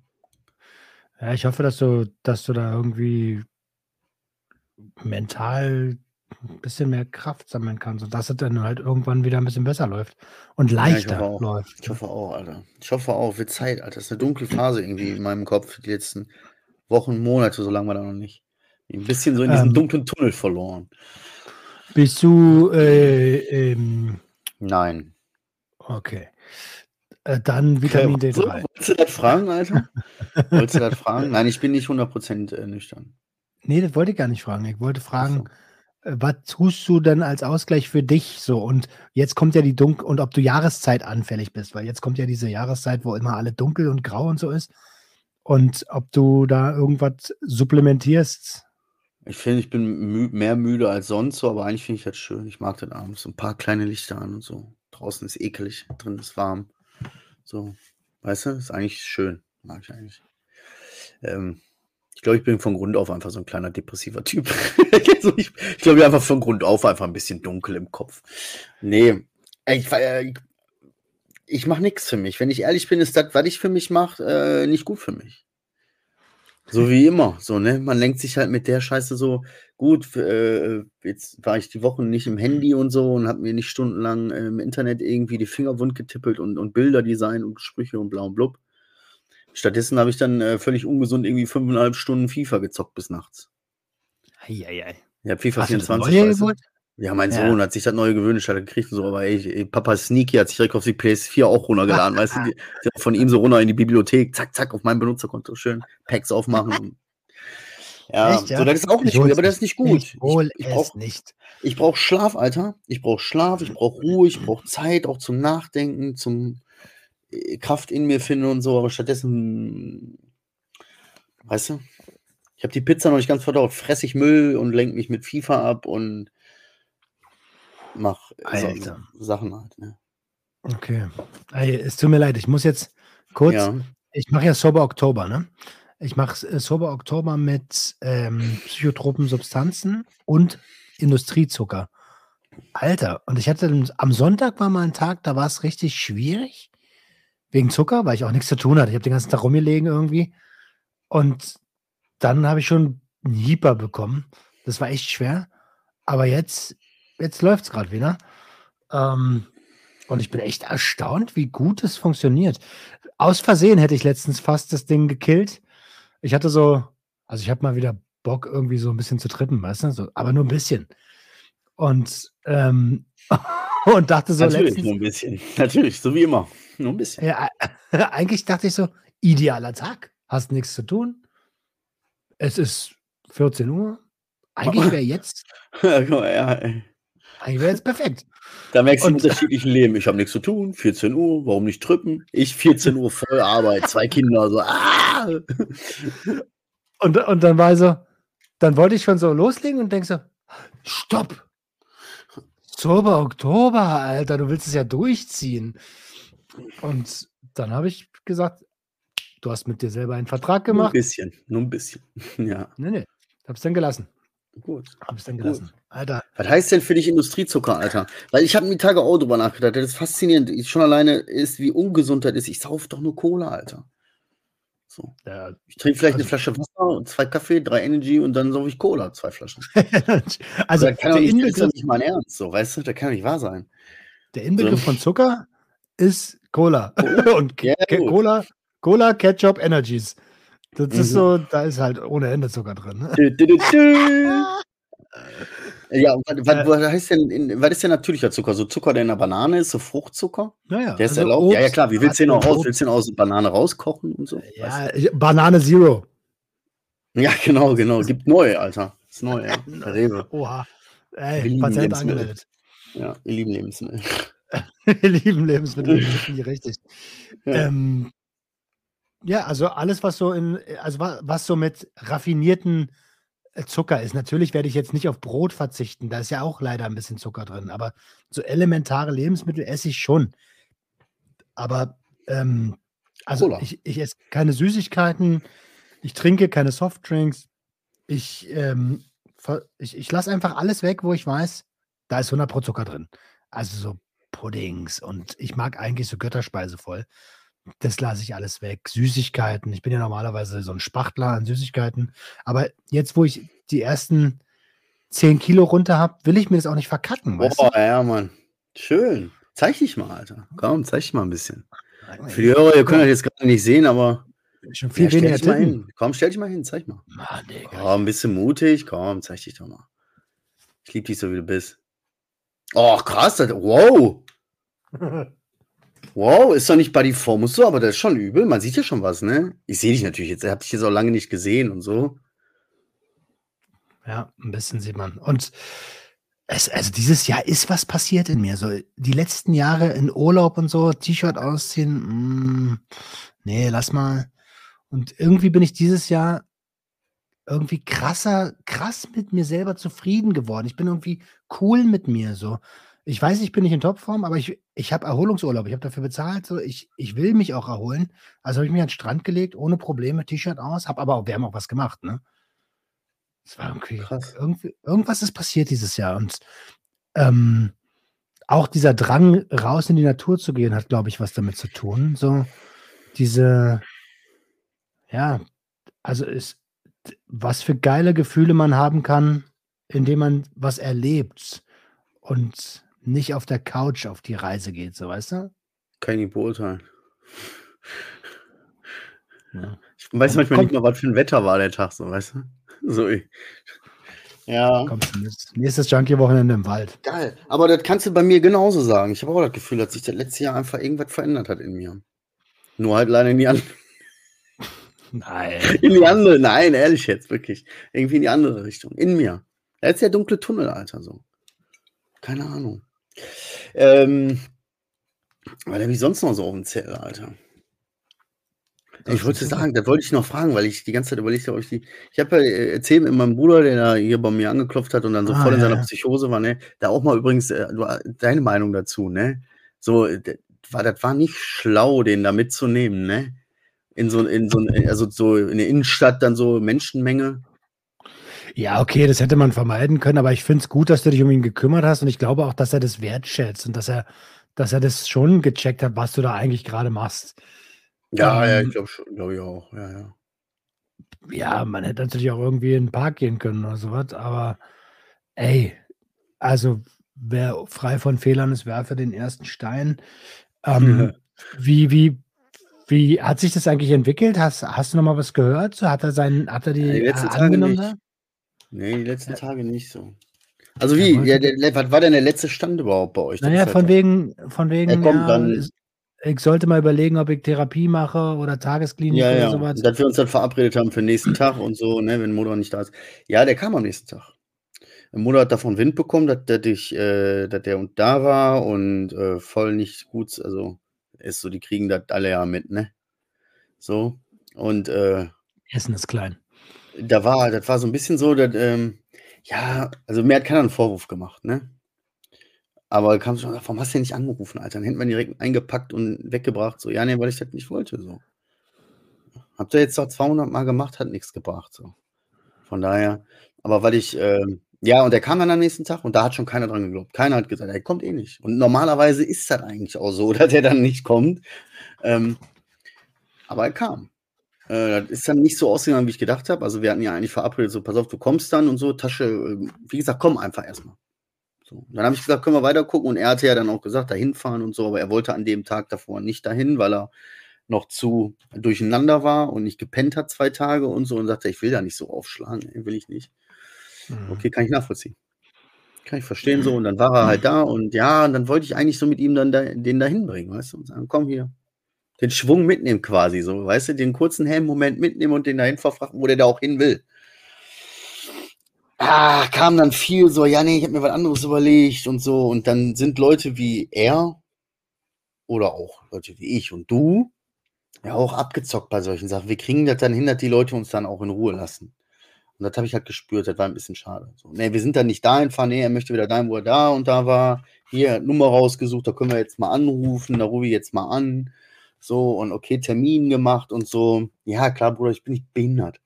Ja, ich hoffe, dass du, dass du da irgendwie mental ein bisschen mehr Kraft sammeln kannst und dass es dann halt irgendwann wieder ein bisschen besser läuft und Ja, ich leichter hoffe auch. läuft. Ich hoffe auch, Alter. Ich hoffe auch, wird Zeit, Alter. Das ist eine dunkle Phase irgendwie in meinem Kopf, die letzten Wochen, Monate, so lange war da noch nicht. Ein bisschen so in diesem Ähm, dunklen Tunnel verloren. Bist du, äh, ähm, Nein. okay. Äh, dann Vitamin So, D3. wolltest du das fragen, Alter? wolltest du das fragen? Nein, ich bin nicht 100% äh, nüchtern. Nee, das wollte ich gar nicht fragen. Ich wollte fragen, so. äh, was tust du denn als Ausgleich für dich so? Und jetzt kommt ja die Dunkel und ob du Jahreszeit anfällig bist, weil jetzt kommt ja diese Jahreszeit, wo immer alle dunkel und grau und so ist. Und ob du da irgendwas supplementierst. Ich finde, ich bin mü mehr müde als sonst so, aber eigentlich finde ich das schön. Ich mag das abends. So ein paar kleine Lichter an und so. Draußen ist ekelig, drin ist warm. So, weißt du, ist eigentlich schön. Mag ich eigentlich. Ähm, ich glaube, ich bin von Grund auf einfach so ein kleiner depressiver Typ. also ich ich glaube, ich bin einfach von Grund auf einfach ein bisschen dunkel im Kopf. Nee, ich, ich, ich mache nichts für mich. Wenn ich ehrlich bin, ist das, was ich für mich mache, äh, nicht gut für mich. So wie immer, so, ne? Man lenkt sich halt mit der Scheiße so, gut, äh, jetzt war ich die Wochen nicht im Handy und so und habe mir nicht stundenlang äh, im Internet irgendwie die Finger wund getippelt und, und Bilder design und Sprüche und bla und blub. Stattdessen habe ich dann äh, völlig ungesund irgendwie fünfeinhalb Stunden FIFA gezockt bis nachts. Eieiei. Habe FIFA Hast du das 24. neue geholt? Ja, mein Ja. Sohn hat sich das neue gewünscht, hat er gekriegt und so, aber ey, ey, Papa Sneaky hat sich direkt auf die PS4 auch runtergeladen, weißt du, die, die hat von ihm so runter in die Bibliothek, zack, zack, auf mein Benutzerkonto, schön Packs aufmachen. Ja, Echt, ja? so, das ist auch Ich nicht gut, aber das ist nicht gut. Ich hol ich es brauche nicht. ich brauch Schlaf, Alter. Ich brauche Schlaf, ich brauche Ruhe, ich brauche Zeit auch zum Nachdenken, zum äh, Kraft in mir finden und so, aber stattdessen, weißt du, ich habe die Pizza noch nicht ganz verdaut, fress ich Müll und lenk mich mit FIFA ab und mach äh, so, Alter. Sachen halt. Ne? Okay. Ey, es tut mir leid, ich muss jetzt kurz. Ja, Ich mache ja Sober Oktober, ne? Ich mache äh, Sober Oktober mit ähm, psychotropen Substanzen und Industriezucker. Alter, und ich hatte am Sonntag war mal ein Tag, da war es richtig schwierig. Wegen Zucker, weil ich auch nichts zu tun hatte. Ich habe den ganzen Tag rumgelegen irgendwie. Und dann habe ich schon einen Hieper bekommen. Das war echt schwer. Aber jetzt, jetzt läuft es gerade wieder. Ähm, und ich bin echt erstaunt, wie gut es funktioniert. Aus Versehen hätte ich letztens fast das Ding gekillt. Ich hatte so, also ich habe mal wieder Bock, irgendwie so ein bisschen zu trippen, weißt du? So, aber nur ein bisschen. Und, ähm, und dachte so natürlich, letztens, nur ein bisschen. Natürlich, so wie immer. Nur ein bisschen. ja, eigentlich dachte ich so, idealer Tag, hast nichts zu tun. Es ist 14 Uhr. Eigentlich wäre jetzt, Guck mal, ja, ey. Eigentlich wäre jetzt perfekt. Da merkst du im unterschiedlichen Leben. Ich habe nichts zu tun, 14 Uhr, warum nicht trippen? Ich 14 Uhr voll Arbeit, zwei Kinder, so, ah! Und, und dann war so, dann wollte ich schon so loslegen und denk so, stopp. Sober Oktober, Alter, du willst es ja durchziehen. Und dann habe ich gesagt, du hast mit dir selber einen Vertrag Nur ein gemacht. bisschen, nur ein bisschen. Ja, Nee, nee, hab's dann gelassen. Gut. Hab's dann Gut. gelassen. Alter, Was heißt denn für dich Industriezucker, Alter? Weil ich habe mir Tage auch drüber nachgedacht. Das ist faszinierend. Ich schon alleine ist, wie ungesund das ist. Ich sauf doch nur Cola, Alter. So. ja, Ich trinke vielleicht eine Also- Flasche Wasser und zwei Kaffee, drei Energy und dann sauf ich Cola, zwei Flaschen. also das kann der nicht, das ist Inbegriff, nicht mein Ernst, so, weißt du? Das kann nicht wahr sein. der Inbegriff So. von Zucker ist Cola. Cola? Und Ja, gut. Cola, Cola, Ketchup, Energies. Das ist Mhm. so, da ist halt ohne Ende Zucker drin. ne? Dü, dü, dü. Ja, was, was, Äh. was heißt denn, in, was ist denn natürlicher Zucker? So Zucker, der in der Banane ist, so Fruchtzucker? Naja, Der ist also erlaubt? ja, ja, Obst, klar. Wie willst du den Erdbeeren, raus? Obst. Willst du den aus der Banane rauskochen und so? Weißt Ja, ich- Banane Zero. du? ja, genau, genau. Gibt neu, Alter. Ist neu, ja. Rewe. Oha. Wir Ey, lieben Patient Lebensmittel. angemeldet. Ja, ihr lieben Lebensmittel. Wir lieben Lebensmittel, richtig. Ja. Ähm, ja, also alles, was so in, also was, was so mit raffinierten äh, Zucker ist. Natürlich werde ich jetzt nicht auf Brot verzichten, da ist ja auch leider ein bisschen Zucker drin, aber so elementare Lebensmittel esse ich schon. Aber ähm, also Cola. ich, ich esse keine Süßigkeiten, ich trinke keine Softdrinks, ich, ähm, ich, ich lasse einfach alles weg, wo ich weiß, da ist 100 Pro Zucker drin. Also so Puddings und ich mag eigentlich so Götterspeise voll. Das lasse ich alles weg. Süßigkeiten. Ich bin ja normalerweise so ein Spachtler an Süßigkeiten. Aber jetzt, wo ich die ersten 10 Kilo runter habe, will ich mir das auch nicht verkacken. Boah, ja, Mann. Schön. Zeig dich mal, Alter. Komm, zeig dich mal ein bisschen. Für die Hörer, ihr könnt das jetzt gerade nicht sehen, aber Schon viel ja, stell dich mal hin. Komm, stell dich mal hin, zeig mal. Mann, Digga. Komm, ein bisschen mutig. Komm, zeig dich doch mal. Ich liebe dich so, wie du bist. Oh, krass. Das, wow. Wow, ist doch nicht Body Form und so, aber das ist schon übel. Man sieht ja schon was, ne? Ich sehe dich natürlich jetzt. Ich habe dich jetzt auch lange nicht gesehen und so. Ja, ein bisschen sieht man. Und es, also dieses Jahr ist was passiert in mir. So die letzten Jahre in Urlaub und so, T-Shirt ausziehen, mm, nee, lass mal. Und irgendwie bin ich dieses Jahr irgendwie krasser, krass mit mir selber zufrieden geworden. Ich bin irgendwie cool mit mir so. Ich weiß, ich bin nicht in Topform, aber ich, ich habe Erholungsurlaub. Ich habe dafür bezahlt. So. Ich, ich will mich auch erholen. Also habe ich mich an den Strand gelegt, ohne Probleme, T-Shirt aus. Hab aber auch, wir haben auch was gemacht, ne? Es war irgendwie, Krass. irgendwie, irgendwas ist passiert dieses Jahr. Und ähm, auch dieser Drang, raus in die Natur zu gehen, hat, glaube ich, was damit zu tun. So diese, ja, also ist, was für geile Gefühle man haben kann, indem man was erlebt und nicht auf der Couch auf die Reise geht, so weißt du? Kann ich nicht beurteilen. Ja. Ich weiß manchmal kommt- nicht mal, was für ein Wetter war der Tag, so, weißt du? So, ich- ja. Komm, nächstes- nächstes Junkie-Wochenende im Wald. Geil. Aber das kannst du bei mir genauso sagen. Ich habe auch das Gefühl, dass sich das letzte Jahr einfach irgendwas verändert hat in mir. Nur halt leider in die, an Nein. in die andere. Nein, ehrlich jetzt, wirklich. Irgendwie in die andere Richtung. In mir. Da ist der dunkle Tunnel, Alter, so. Keine Ahnung. Ähm, weil habe ich sonst noch so auf dem Zettel, Alter? Ich wollte sagen, das wollte ich noch fragen, weil ich die ganze Zeit überlegt habe, ob ich die. Ich habe ja äh, erzählt mit meinem Bruder, der da hier bei mir angeklopft hat und dann so Ah, voll in ja, seiner. Psychose war, ne? Da auch mal übrigens äh, du, deine Meinung dazu, ne? So, äh, das war, das war nicht schlau, den da mitzunehmen, ne? In so, in so, also so in der Innenstadt dann so Menschenmenge. Ja, okay, das hätte man vermeiden können, aber ich finde es gut, dass du dich um ihn gekümmert hast und ich glaube auch, dass er das wertschätzt und dass er, dass er das schon gecheckt hat, was du da eigentlich gerade machst. Ja, ja, Ähm, ich glaube schon, glaube ich auch, ja, ja. Ja, man hätte natürlich auch irgendwie in den Park gehen können oder sowas, aber ey, also wer frei von Fehlern ist, werfe den ersten Stein. Ähm, wie, wie, wie hat sich das eigentlich entwickelt? Hast, hast du noch mal was gehört? So, Hat er seinen, hat er die, Ja, die äh, letzten Tage angenommen? nicht. Nee, die letzten Tage nicht so. Also wie? Ja, der, der, was war denn der letzte Stand überhaupt bei euch? Naja, ist von halt- wegen, von wegen, Er kommt ja, dann- ich sollte mal überlegen, ob ich Therapie mache oder Tagesklinik Ja, oder ja. sowas. Dass wir uns dann verabredet haben für den nächsten Tag und so, ne, wenn Mutter nicht da ist. Ja, der kam am nächsten Tag. Mutter hat davon Wind bekommen, dass, dass, ich, äh, dass der und da war und äh, voll nicht gut, also ist so, die kriegen das alle ja mit, ne? So. Und äh, Essen ist klein. Da war, das war so ein bisschen so, dass, ähm, ja, also mir hat keiner einen Vorwurf gemacht, ne? Aber kam schon, warum hast du denn nicht angerufen, Alter? Dann hätten wir ihn direkt eingepackt und weggebracht. So, ja, nee, weil ich das nicht wollte, so. Habt ihr jetzt doch 200 Mal gemacht, hat nichts gebracht, so. Von daher, aber weil ich, ähm, ja, und der kam dann am nächsten Tag und da hat schon keiner dran geglaubt. Keiner hat gesagt, er kommt eh nicht. Und normalerweise ist das eigentlich auch so, dass er dann nicht kommt. Ähm, aber er kam. Äh, das ist dann nicht so ausgegangen, wie ich gedacht habe. Also wir hatten ja eigentlich verabredet, so pass auf, du kommst dann und so, Tasche, äh, wie gesagt, komm einfach erstmal. So. Dann habe ich gesagt, können wir weiter gucken und er hatte ja dann auch gesagt, dahin fahren und so, aber er wollte an dem Tag davor nicht dahin, weil er noch zu durcheinander war und nicht gepennt hat zwei Tage und so und sagte, ich will da nicht so aufschlagen, will ich nicht. Mhm. Okay, kann ich nachvollziehen. Kann ich verstehen so. Und dann war er halt da und ja, und dann wollte ich eigentlich so mit ihm dann da, den da hinbringen, weißt du, und sagen, komm hier. Den Schwung mitnehmen quasi, so, weißt du, den kurzen Helm-Moment mitnehmen und den dahin verfrachten, wo der da auch hin will. Ah, kam dann viel so, ja, nee, ich habe mir was anderes überlegt und so. Und dann sind Leute wie er oder auch Leute wie ich und du ja auch abgezockt bei solchen Sachen. Wir kriegen das dann hin, dass die Leute uns dann auch in Ruhe lassen. Und das habe ich halt gespürt, das war ein bisschen schade. So, nee, wir sind dann nicht dahin fahren, nee, er möchte wieder dahin, wo er da und da war. Hier, Nummer rausgesucht, da können wir jetzt mal anrufen, da rufe ich jetzt mal an. So, und okay, Termin gemacht und so. Ja, klar, Bruder, ich bin nicht behindert.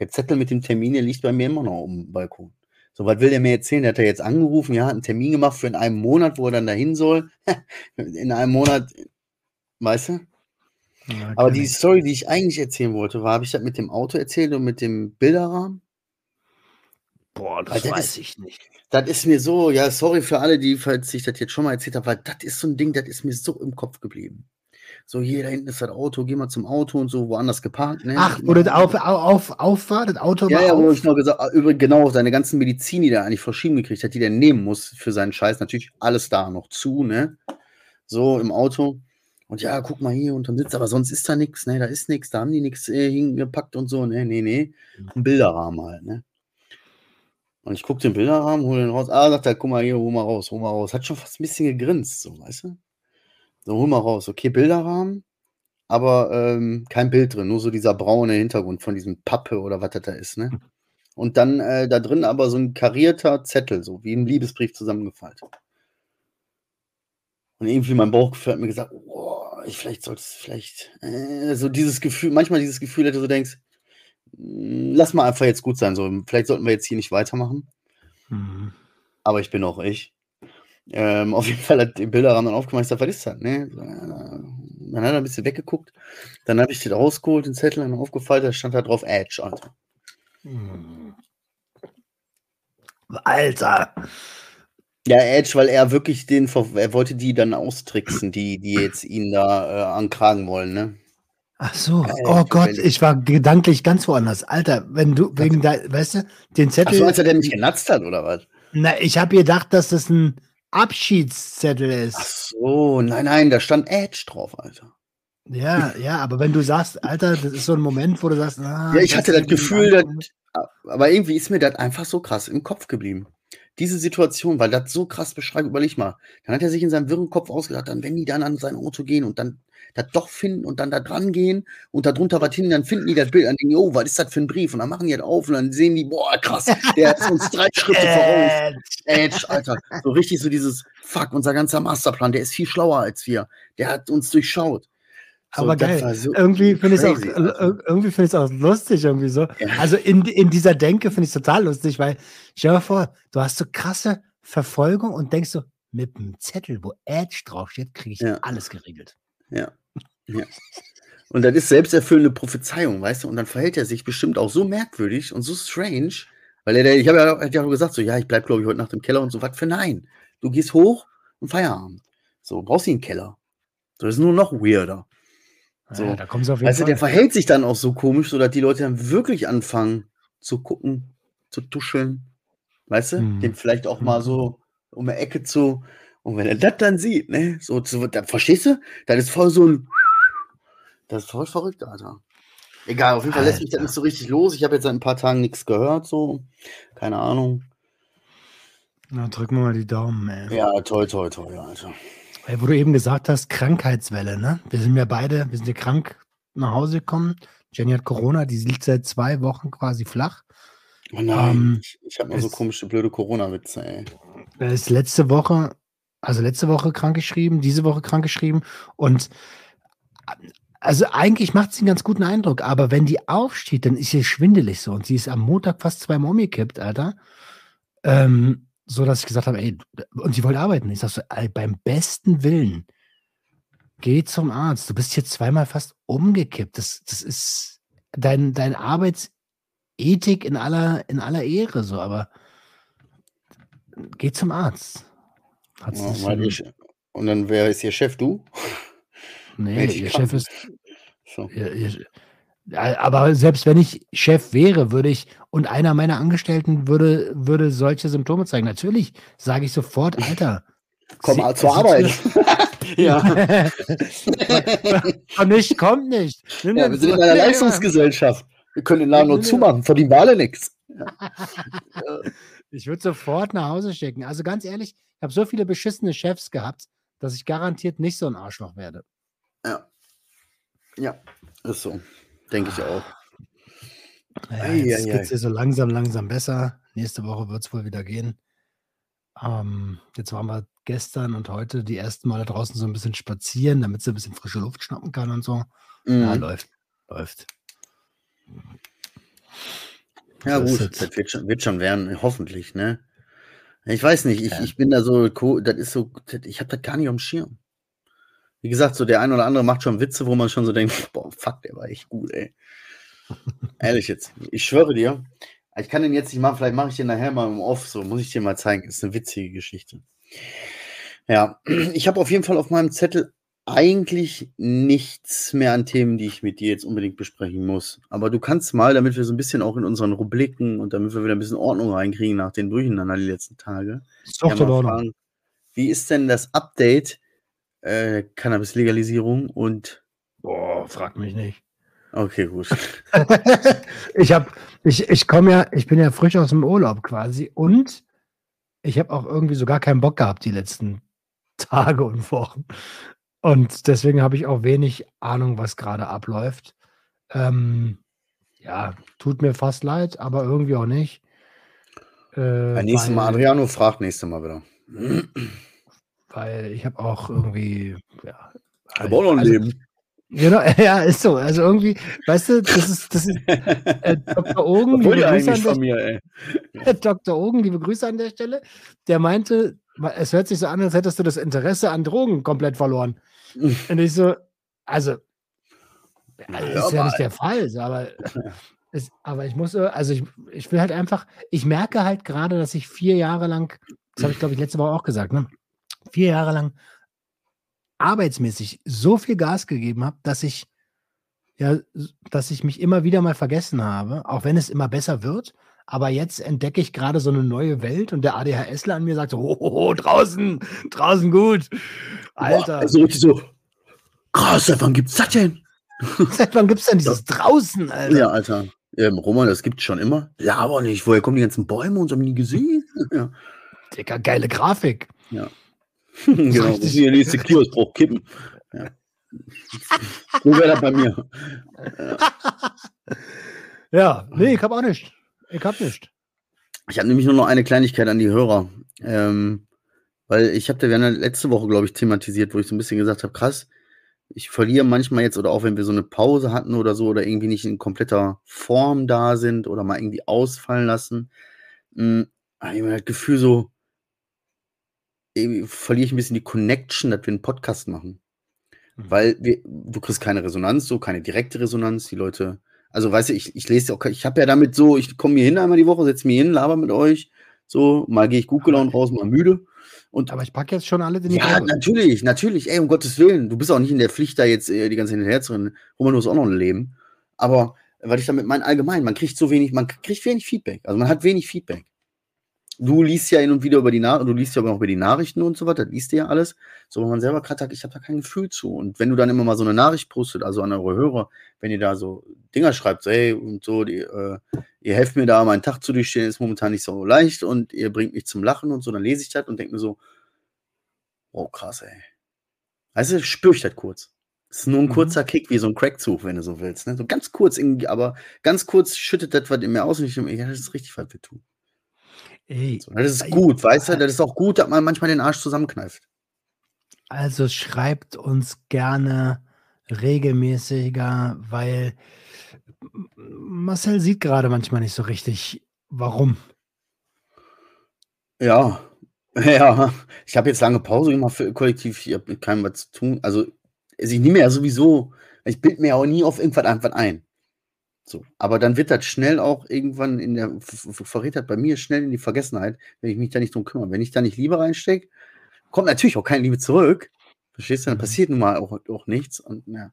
Der Zettel mit dem Termin, der liegt bei mir immer noch um den Balkon. So, was will der mir erzählen? Der hat er jetzt angerufen, ja, hat einen Termin gemacht für in einem Monat, wo er dann dahin soll. in einem Monat, weißt du? Ja, Aber die ich. Story, die ich eigentlich erzählen wollte, war, habe ich das mit dem Auto erzählt und mit dem Bilderrahmen? Boah, das das weiß ist- ich nicht. Das ist mir so, ja, sorry für alle, die, falls ich das jetzt schon mal erzählt habe, weil das ist so ein Ding, das ist mir so im Kopf geblieben. So, hier, da hinten ist das Auto, geh mal zum Auto und so, woanders geparkt, ne? Ach, wo das auf, auf, auf war, das Auto Ja, war ja, wo ich noch gesagt habe, übrigens genau, seine ganzen Medizin, die der eigentlich verschrieben gekriegt hat, die der nehmen muss für seinen Scheiß, natürlich alles da noch zu, ne? So im Auto. Und ja, guck mal hier und dann sitzt, aber sonst ist da nichts, ne? Da ist nichts, da haben die nichts äh, hingepackt und so, ne? Nee, nee. Ein Bilderrahmen halt, ne? Und ich guck den Bilderrahmen, hol den raus. Ah, sagt er, guck mal hier, hol mal raus, hol mal raus. Hat schon fast ein bisschen gegrinst, so, weißt du? So, hol mal raus. Okay, Bilderrahmen, aber ähm, kein Bild drin, nur so dieser braune Hintergrund von diesem Pappe oder was das da ist, ne? Und dann äh, da drin aber so ein karierter Zettel, so wie ein Liebesbrief zusammengefaltet. Und irgendwie mein Bauchgefühl hat mir gesagt, boah, ich vielleicht sollte es vielleicht, äh, so dieses Gefühl, manchmal dieses Gefühl, dass du so denkst, "Mm, lass mal einfach jetzt gut sein, so, vielleicht sollten wir jetzt hier nicht weitermachen. Hm. Aber ich bin auch ich. Ähm, auf jeden Fall hat die Bilderrahmen dann aufgemacht, ich sag, was ist das, ne? Ja, Dann hat er ein bisschen weggeguckt, dann habe ich den rausgeholt, den Zettel, dann aufgefaltet, da stand da drauf Edge, Alter. Hm. Alter. Ja, Edge, weil er wirklich den, er wollte die dann austricksen, die, die jetzt ihn da äh, ankragen wollen, ne? Ach so. Geil, Oh Gott, wenn- ich war gedanklich ganz woanders. Alter, wenn du wegen da, weißt du, den Ach Zettel. so, als er der mich genatzt hat, oder was? Na, ich habe gedacht, dass das ein Abschiedszettel Ach ist. so, nein, nein, da stand Edge drauf, Alter. Ja, ja, aber wenn du sagst, Alter, das ist so ein Moment, wo du sagst, ah, Ja, ich hatte das Gefühl, dass, aber irgendwie ist mir das einfach so krass im Kopf geblieben. Diese Situation, weil das so krass beschreibt, überleg mal. Dann hat er sich in seinem wirren Kopf ausgedacht, dann, wenn die dann an sein Auto gehen und dann das doch finden und dann da dran gehen und da drunter was hin, dann finden die das Bild, dann denken, die, oh, was ist das für ein Brief? Und dann machen die das auf und dann sehen die, boah, krass, der ist uns drei Schritte voraus. Äh, Edge, Alter. So richtig so dieses, fuck, unser ganzer Masterplan, der ist viel schlauer als wir. Der hat uns durchschaut. So, aber geil. so irgendwie finde ich es auch, äh, Alter. irgendwie finde ich auch lustig, irgendwie so. Ja. Also in, in dieser Denke finde ich es total lustig, weil stell dir mal vor, du hast so krasse Verfolgung und denkst so, mit einem Zettel, wo Edge draufsteht, kriege ich Ja. alles geregelt. Ja. Ja. Und das ist selbsterfüllende Prophezeiung, weißt du? Und dann verhält er sich bestimmt auch so merkwürdig und so strange, weil er, ich habe ja, hat ja auch gesagt, so, ja, ich bleib, glaube ich, heute Nacht im Keller und so, was für nein. Du gehst hoch und Feierabend. So, brauchst du einen Keller. So, das ist nur noch weirder. So. Ja, da kommen sie auf jeden Weißt du, Fall. der verhält sich dann auch so komisch, sodass die Leute dann wirklich anfangen zu gucken, zu tuscheln. Weißt du? Mhm. Den vielleicht auch mal so um die Ecke zu. Und wenn er das dann sieht, ne, so, so da, verstehst du? Das ist voll so ein. Das ist voll verrückt, Alter. Egal, auf jeden Fall lässt mich das nicht so richtig los. Ich habe jetzt seit ein paar Tagen nichts gehört, so. Keine Ahnung. Na, drücken wir mal die Daumen, ey. Ja, toll, toll, toll, Alter. Ey, Wo du eben gesagt hast, Krankheitswelle, ne? Wir sind ja beide, wir sind ja krank nach Hause gekommen. Jenny hat Corona, die liegt seit zwei Wochen quasi flach. Oh nein, Ähm, ich, ich habe mal so komische, blöde Corona-Witze, ey. Er ist letzte Woche, also letzte Woche krankgeschrieben, diese Woche krankgeschrieben und also eigentlich macht sie einen ganz guten Eindruck, aber wenn die aufsteht, dann ist sie schwindelig so und sie ist am Montag fast zweimal umgekippt, Alter. Ähm, so dass ich gesagt habe, ey, und sie wollte arbeiten. Ich sag so, ey, beim besten Willen, geh zum Arzt. Du bist hier zweimal fast umgekippt. Das, das ist dein, dein Arbeitsethik in aller, in aller Ehre, so, aber geh zum Arzt. Ja, ich, und dann, wer ist ihr Chef? Du? Nee, ich ihr. Chef ist, So. ihr, ihr, aber selbst wenn ich Chef wäre, würde ich, und einer meiner Angestellten würde, würde solche Symptome zeigen. Natürlich sage ich sofort, Alter. Komm sie- zur Arbeit. ja. Komm nicht, kommt nicht. Nimm ja, wir sind in einer Leistungsgesellschaft. Wir können den Laden nur zumachen, verdienen wir alle nichts. Ich würde sofort nach Hause schicken. Also ganz ehrlich, ich habe so viele beschissene Chefs gehabt, dass ich garantiert nicht so ein Arschloch werde. Ja. Ja, ist so. Denke ich auch. Ja, Ei, jetzt geht es dir so langsam, langsam besser. Nächste Woche wird es wohl wieder gehen. Ähm, jetzt waren wir gestern und heute die ersten Male draußen so ein bisschen spazieren, damit sie ein bisschen frische Luft schnappen kann und so. Ja, Mhm. läuft. Läuft. Ja, ist gut, das wird schon, wird schon werden, hoffentlich, ne? Ich weiß nicht, ich, Ja. ich bin da so, das ist so, das, ich habe das gar nicht am Schirm. Wie gesagt, so der ein oder andere macht schon Witze, wo man schon so denkt, boah, fuck, der war echt gut, ey. Ehrlich jetzt, ich schwöre dir, ich kann den jetzt nicht machen, vielleicht mache ich den nachher mal im Off, so muss ich dir mal zeigen, ist eine witzige Geschichte. Ja, ich habe auf jeden Fall auf meinem Zettel eigentlich nichts mehr an Themen, die ich mit dir jetzt unbedingt besprechen muss. Aber du kannst mal, damit wir so ein bisschen auch in unseren Rubriken und damit wir wieder ein bisschen Ordnung reinkriegen nach den Durcheinander die letzten Tage, Ist doch ja, fragen, wie ist denn das Update äh, Cannabis-Legalisierung und Boah, frag mich nicht. okay, gut. ich habe, ich, ich komme ja, ich bin ja frisch aus dem Urlaub quasi und ich habe auch irgendwie so gar keinen Bock gehabt die letzten Tage und Wochen. Und deswegen habe ich auch wenig Ahnung, was gerade abläuft. Ähm, ja, tut mir fast leid, aber irgendwie auch nicht. Äh, Beim nächsten Mal, Adriano fragt nächstes Mal wieder. Weil ich habe auch irgendwie, ja. Aber auch noch ein also- Leben. Genau, ja, ist so. Also irgendwie, weißt du, das ist, das ist äh, Dr. Ogen, liebe Grüße, an der, mir. Dr. Ogen, liebe Grüße an der Stelle, der meinte, es hört sich so an, als hättest du das Interesse an Drogen komplett verloren. Und ich so, also, also Ja, ist ja nicht der Fall, aber, ist, aber ich muss, also ich, ich will halt einfach, ich merke halt gerade, dass ich vier Jahre lang, das habe ich glaube ich letzte Woche auch gesagt, ne? Vier Jahre lang arbeitsmäßig so viel Gas gegeben habe, dass ich ja, dass ich mich immer wieder mal vergessen habe, auch wenn es immer besser wird. Aber jetzt entdecke ich gerade so eine neue Welt und der ADHSler an mir sagt so, oh, oh, oh draußen, draußen gut. Alter, Boah, also richtig so, krass, seit wann gibt's das denn? seit wann gibt es denn dieses draußen, Alter? Ja, Alter. Ähm, Roman, das gibt's schon immer. Ja, aber nicht. Woher kommen die ganzen Bäume und so haben wir nie gesehen? ja. Dicker, geile Grafik. genau. Das ist der nächste Kioskbruch, kippen. Ja. so wäre das bei mir. Ja, nee, ich habe auch nicht. Ich habe nicht. Ich habe nämlich nur noch eine Kleinigkeit an die Hörer. Ähm, weil ich habe da, wir haben ja letzte Woche, glaube ich, thematisiert, wo ich so ein bisschen gesagt habe, krass, ich verliere manchmal jetzt, oder auch wenn wir so eine Pause hatten oder so, oder irgendwie nicht in kompletter Form da sind oder mal irgendwie ausfallen lassen, mh, habe ich immer das Gefühl so, verliere ich ein bisschen die Connection, dass wir einen Podcast machen. Mhm. Weil wir, du kriegst keine Resonanz, so keine direkte Resonanz. Die Leute, also weißt du, ich, ich lese ja auch, ich habe ja damit so, ich komme hier hin einmal die Woche, setze mich hin, laber mit euch. So, mal gehe ich gut gelaunt raus, mal müde. Und Aber ich packe jetzt schon alle die ja, Gruppe. natürlich, natürlich, ey, um Gottes Willen. Du bist auch nicht in der Pflicht, da jetzt äh, die ganze Zeit hinterher zu rennen. Roman, du hast auch noch ein Leben. Aber weil ich damit meine, allgemein, man kriegt so wenig, man kriegt wenig Feedback. Also man hat wenig Feedback. Du liest ja hin und wieder über die Nachrichten, du liest ja auch über die Nachrichten und so weiter, das liest du ja alles. So, wenn man selber gerade sagt, ich habe da kein Gefühl zu. Und wenn du dann immer mal so eine Nachricht postet, also an eure Hörer, wenn ihr da so Dinger schreibt, so, hey, und so, die, äh, ihr helft mir da, meinen Tag zu durchstehen, ist momentan nicht so leicht und ihr bringt mich zum Lachen und so, dann lese ich das und denke mir so, oh krass, ey. Weißt du, spüre ich das kurz. Das ist nur ein Mhm. kurzer Kick, wie so ein Crackzug, wenn du so willst. Ne? So ganz kurz, aber ganz kurz schüttet das was in mir aus und ich denke, mir, ja, das ist richtig, was wir tun. Ey, So, das ist Ey, gut, weißt du, das ist auch gut, dass man manchmal den Arsch zusammenkneift. Also schreibt uns gerne regelmäßiger, weil Marcel sieht gerade manchmal nicht so richtig, warum. Ja, ja. Ich habe jetzt lange Pause gemacht für Kollektiv, ich habe mit keinem was zu tun. Also, also ich nehme ja sowieso, ich bilde mir ja auch nie auf irgendwas einfach ein. So, aber dann wird das schnell auch irgendwann in der, verrät das bei mir schnell in die Vergessenheit, wenn ich mich da nicht drum kümmere. Wenn ich da nicht Liebe reinstecke, kommt natürlich auch keine Liebe zurück. Verstehst du? Dann Mhm. passiert nun mal auch, auch nichts. Und, ja.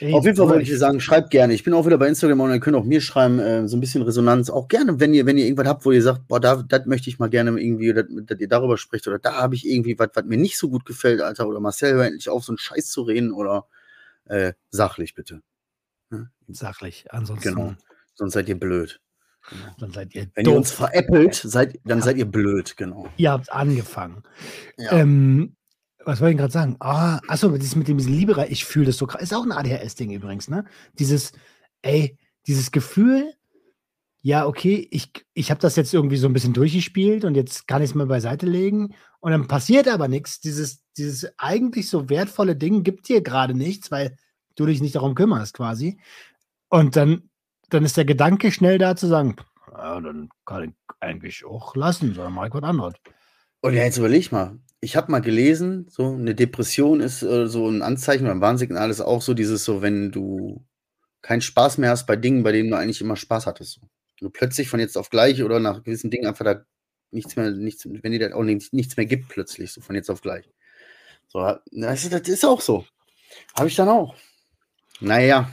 Ey, Auf jeden Fall wollte ich dir sagen, schreibt gerne. Ich bin auch wieder bei Instagram und ihr könnt auch mir schreiben, äh, so ein bisschen Resonanz. Auch gerne, wenn ihr, wenn ihr irgendwas habt, wo ihr sagt, boah, da, das möchte ich mal gerne irgendwie, dass, dass ihr darüber spricht oder da habe ich irgendwie was, was mir nicht so gut gefällt, Alter, oder Marcel, hör endlich auf, so einen Scheiß zu reden oder äh, sachlich bitte. Sachlich, ansonsten Genau. Sonst seid ihr blöd. dann seid ihr Wenn ihr doof. uns veräppelt, seid, dann seid ihr blöd, genau. Ihr habt angefangen. Ja. Ähm, was wollte ich gerade sagen? Ah, achso, diesem, mit dem Lieberei, ich fühle das so krass. Ist auch ein ADHS-Ding übrigens, ne? Dieses, ey, dieses Gefühl, ja, okay, ich, ich habe das jetzt irgendwie so ein bisschen durchgespielt und jetzt kann ich es mal beiseite legen und dann passiert aber nichts. Dieses, dieses eigentlich so wertvolle Ding gibt dir gerade nichts, weil du dich nicht darum kümmerst quasi. Und dann, dann ist der Gedanke schnell da zu sagen, ja, dann kann ich eigentlich auch lassen, sondern mal was anderes. Und ja, jetzt überleg mal. Ich habe mal gelesen, so eine Depression ist äh, so ein Anzeichen, beim Warnsignal ist auch so dieses so, wenn du keinen Spaß mehr hast bei Dingen, bei denen du eigentlich immer Spaß hattest. So. Du plötzlich von jetzt auf gleich oder nach gewissen Dingen einfach da nichts mehr, nichts, wenn dir da auch nichts, nichts mehr gibt, plötzlich, so von jetzt auf gleich. So, das ist auch so. Habe ich dann auch. Naja.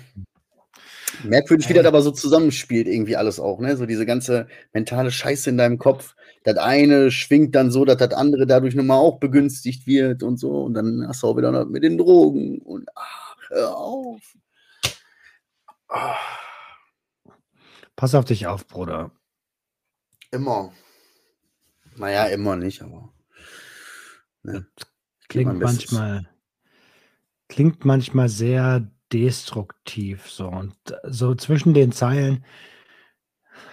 Merkwürdig, wie das aber so zusammenspielt, irgendwie alles auch, ne? So diese ganze mentale Scheiße in deinem Kopf. Das eine schwingt dann so, dass das andere dadurch nochmal auch begünstigt wird und so. Und dann hast du auch wieder noch mit den Drogen und ach, hör auf. Pass auf dich auf, Bruder. Immer. Naja, immer nicht, aber. Ne? Klingt manchmal, klingt manchmal sehr destruktiv so. Und so zwischen den Zeilen,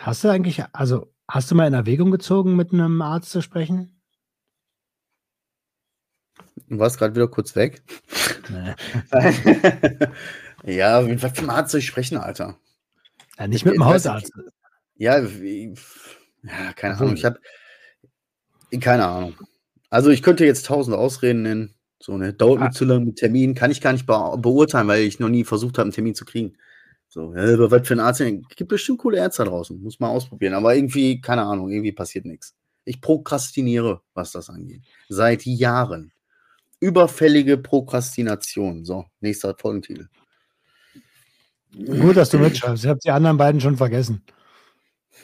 hast du eigentlich, also hast du mal in Erwägung gezogen, mit einem Arzt zu sprechen? Du warst gerade wieder kurz weg. Nee. ja, mit was für einem Arzt soll ich sprechen, Alter? Ja, nicht mit dem Hausarzt. Ja, wie, ja, keine Ahnung. Ich habe keine Ahnung. Also ich könnte jetzt tausend Ausreden nennen. So, ne? Dauert ah. mir zu lange mit Termin, kann ich gar nicht be beurteilen, weil ich noch nie versucht habe, einen Termin zu kriegen. So, ja, aber was für ein Arzt? Gibt bestimmt coole Ärzte da draußen, muss man ausprobieren. Aber irgendwie, keine Ahnung, irgendwie passiert nichts. Ich prokrastiniere, was das angeht. Seit Jahren. Überfällige Prokrastination. So, nächster Folgentitel. Gut, dass du mitschreibst. Ich habe die anderen beiden schon vergessen.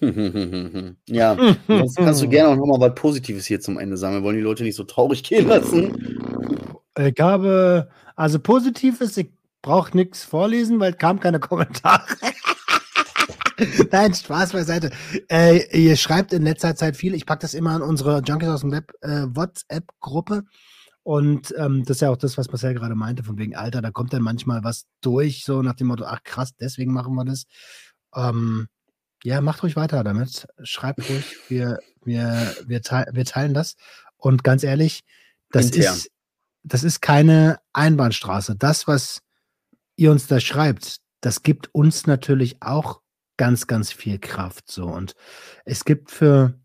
ja, sonst kannst du gerne auch nochmal was Positives hier zum Ende sagen. Wir wollen die Leute nicht so traurig gehen lassen. Ich habe, also Positives, ich brauche nichts vorlesen, weil kam keine Kommentare. Nein, Spaß beiseite. Äh, ihr schreibt in letzter Zeit viel. Ich packe das immer in unsere Junkies aus dem Web äh, WhatsApp-Gruppe. Und ähm, das ist ja auch das, was Marcel gerade meinte, von wegen Alter, da kommt dann manchmal was durch, so nach dem Motto, ach krass, deswegen machen wir das. Ähm, ja, macht ruhig weiter damit. Schreibt ruhig. Wir, wir, wir, te wir teilen das. Und ganz ehrlich, das ist, das ist keine Einbahnstraße. Das, was ihr uns da schreibt, das gibt uns natürlich auch ganz, ganz viel Kraft. So. Und es gibt für,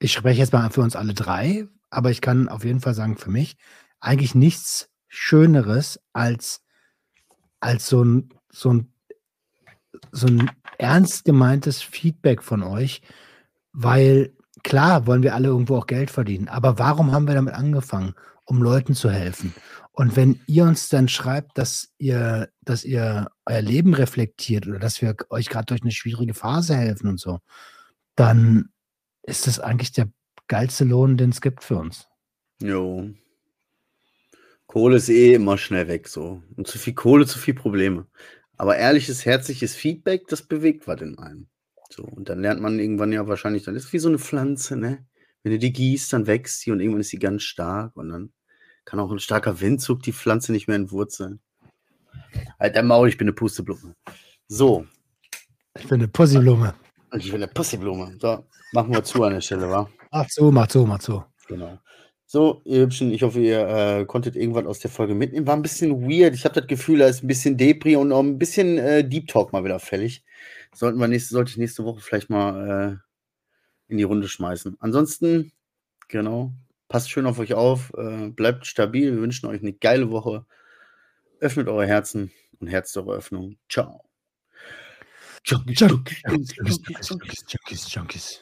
ich spreche jetzt mal für uns alle drei, aber ich kann auf jeden Fall sagen, für mich eigentlich nichts Schöneres als, als so ein, so ein, so ein ernst gemeintes Feedback von euch, weil klar wollen wir alle irgendwo auch Geld verdienen, aber warum haben wir damit angefangen? Um Leuten zu helfen. Und wenn ihr uns dann schreibt, dass ihr, dass ihr euer Leben reflektiert oder dass wir euch gerade durch eine schwierige Phase helfen und so, dann ist das eigentlich der geilste Lohn, den es gibt für uns. Jo. Kohle ist eh immer schnell weg so. Und zu viel Kohle, zu viel Probleme. Aber ehrliches, herzliches Feedback, das bewegt was in einem. So, und dann lernt man irgendwann ja wahrscheinlich, dann ist wie so eine Pflanze, ne? Wenn du die gießt, dann wächst sie und irgendwann ist sie ganz stark und dann kann auch ein starker Windzug die Pflanze nicht mehr entwurzeln. Der Maul, ich bin eine Pusteblume. So. Ich bin eine Pussyblume. Ich bin eine Pussyblume. So, machen wir zu an der Stelle, wa? Mach zu, mach zu, mach zu. Genau. So, ihr Hübschen, ich hoffe, ihr äh, konntet irgendwas aus der Folge mitnehmen. War ein bisschen weird. Ich habe das Gefühl, da ist ein bisschen Depri und auch ein bisschen äh, Deep Talk mal wieder fällig. Sollten wir nächste, sollte ich nächste Woche vielleicht mal äh, in die Runde schmeißen. Ansonsten, genau, passt schön auf euch auf, äh, bleibt stabil. Wir wünschen euch eine geile Woche. Öffnet eure Herzen und Herz eure Öffnung. Ciao. Junkies, Junkies, Junkies, Junkies, Junkies.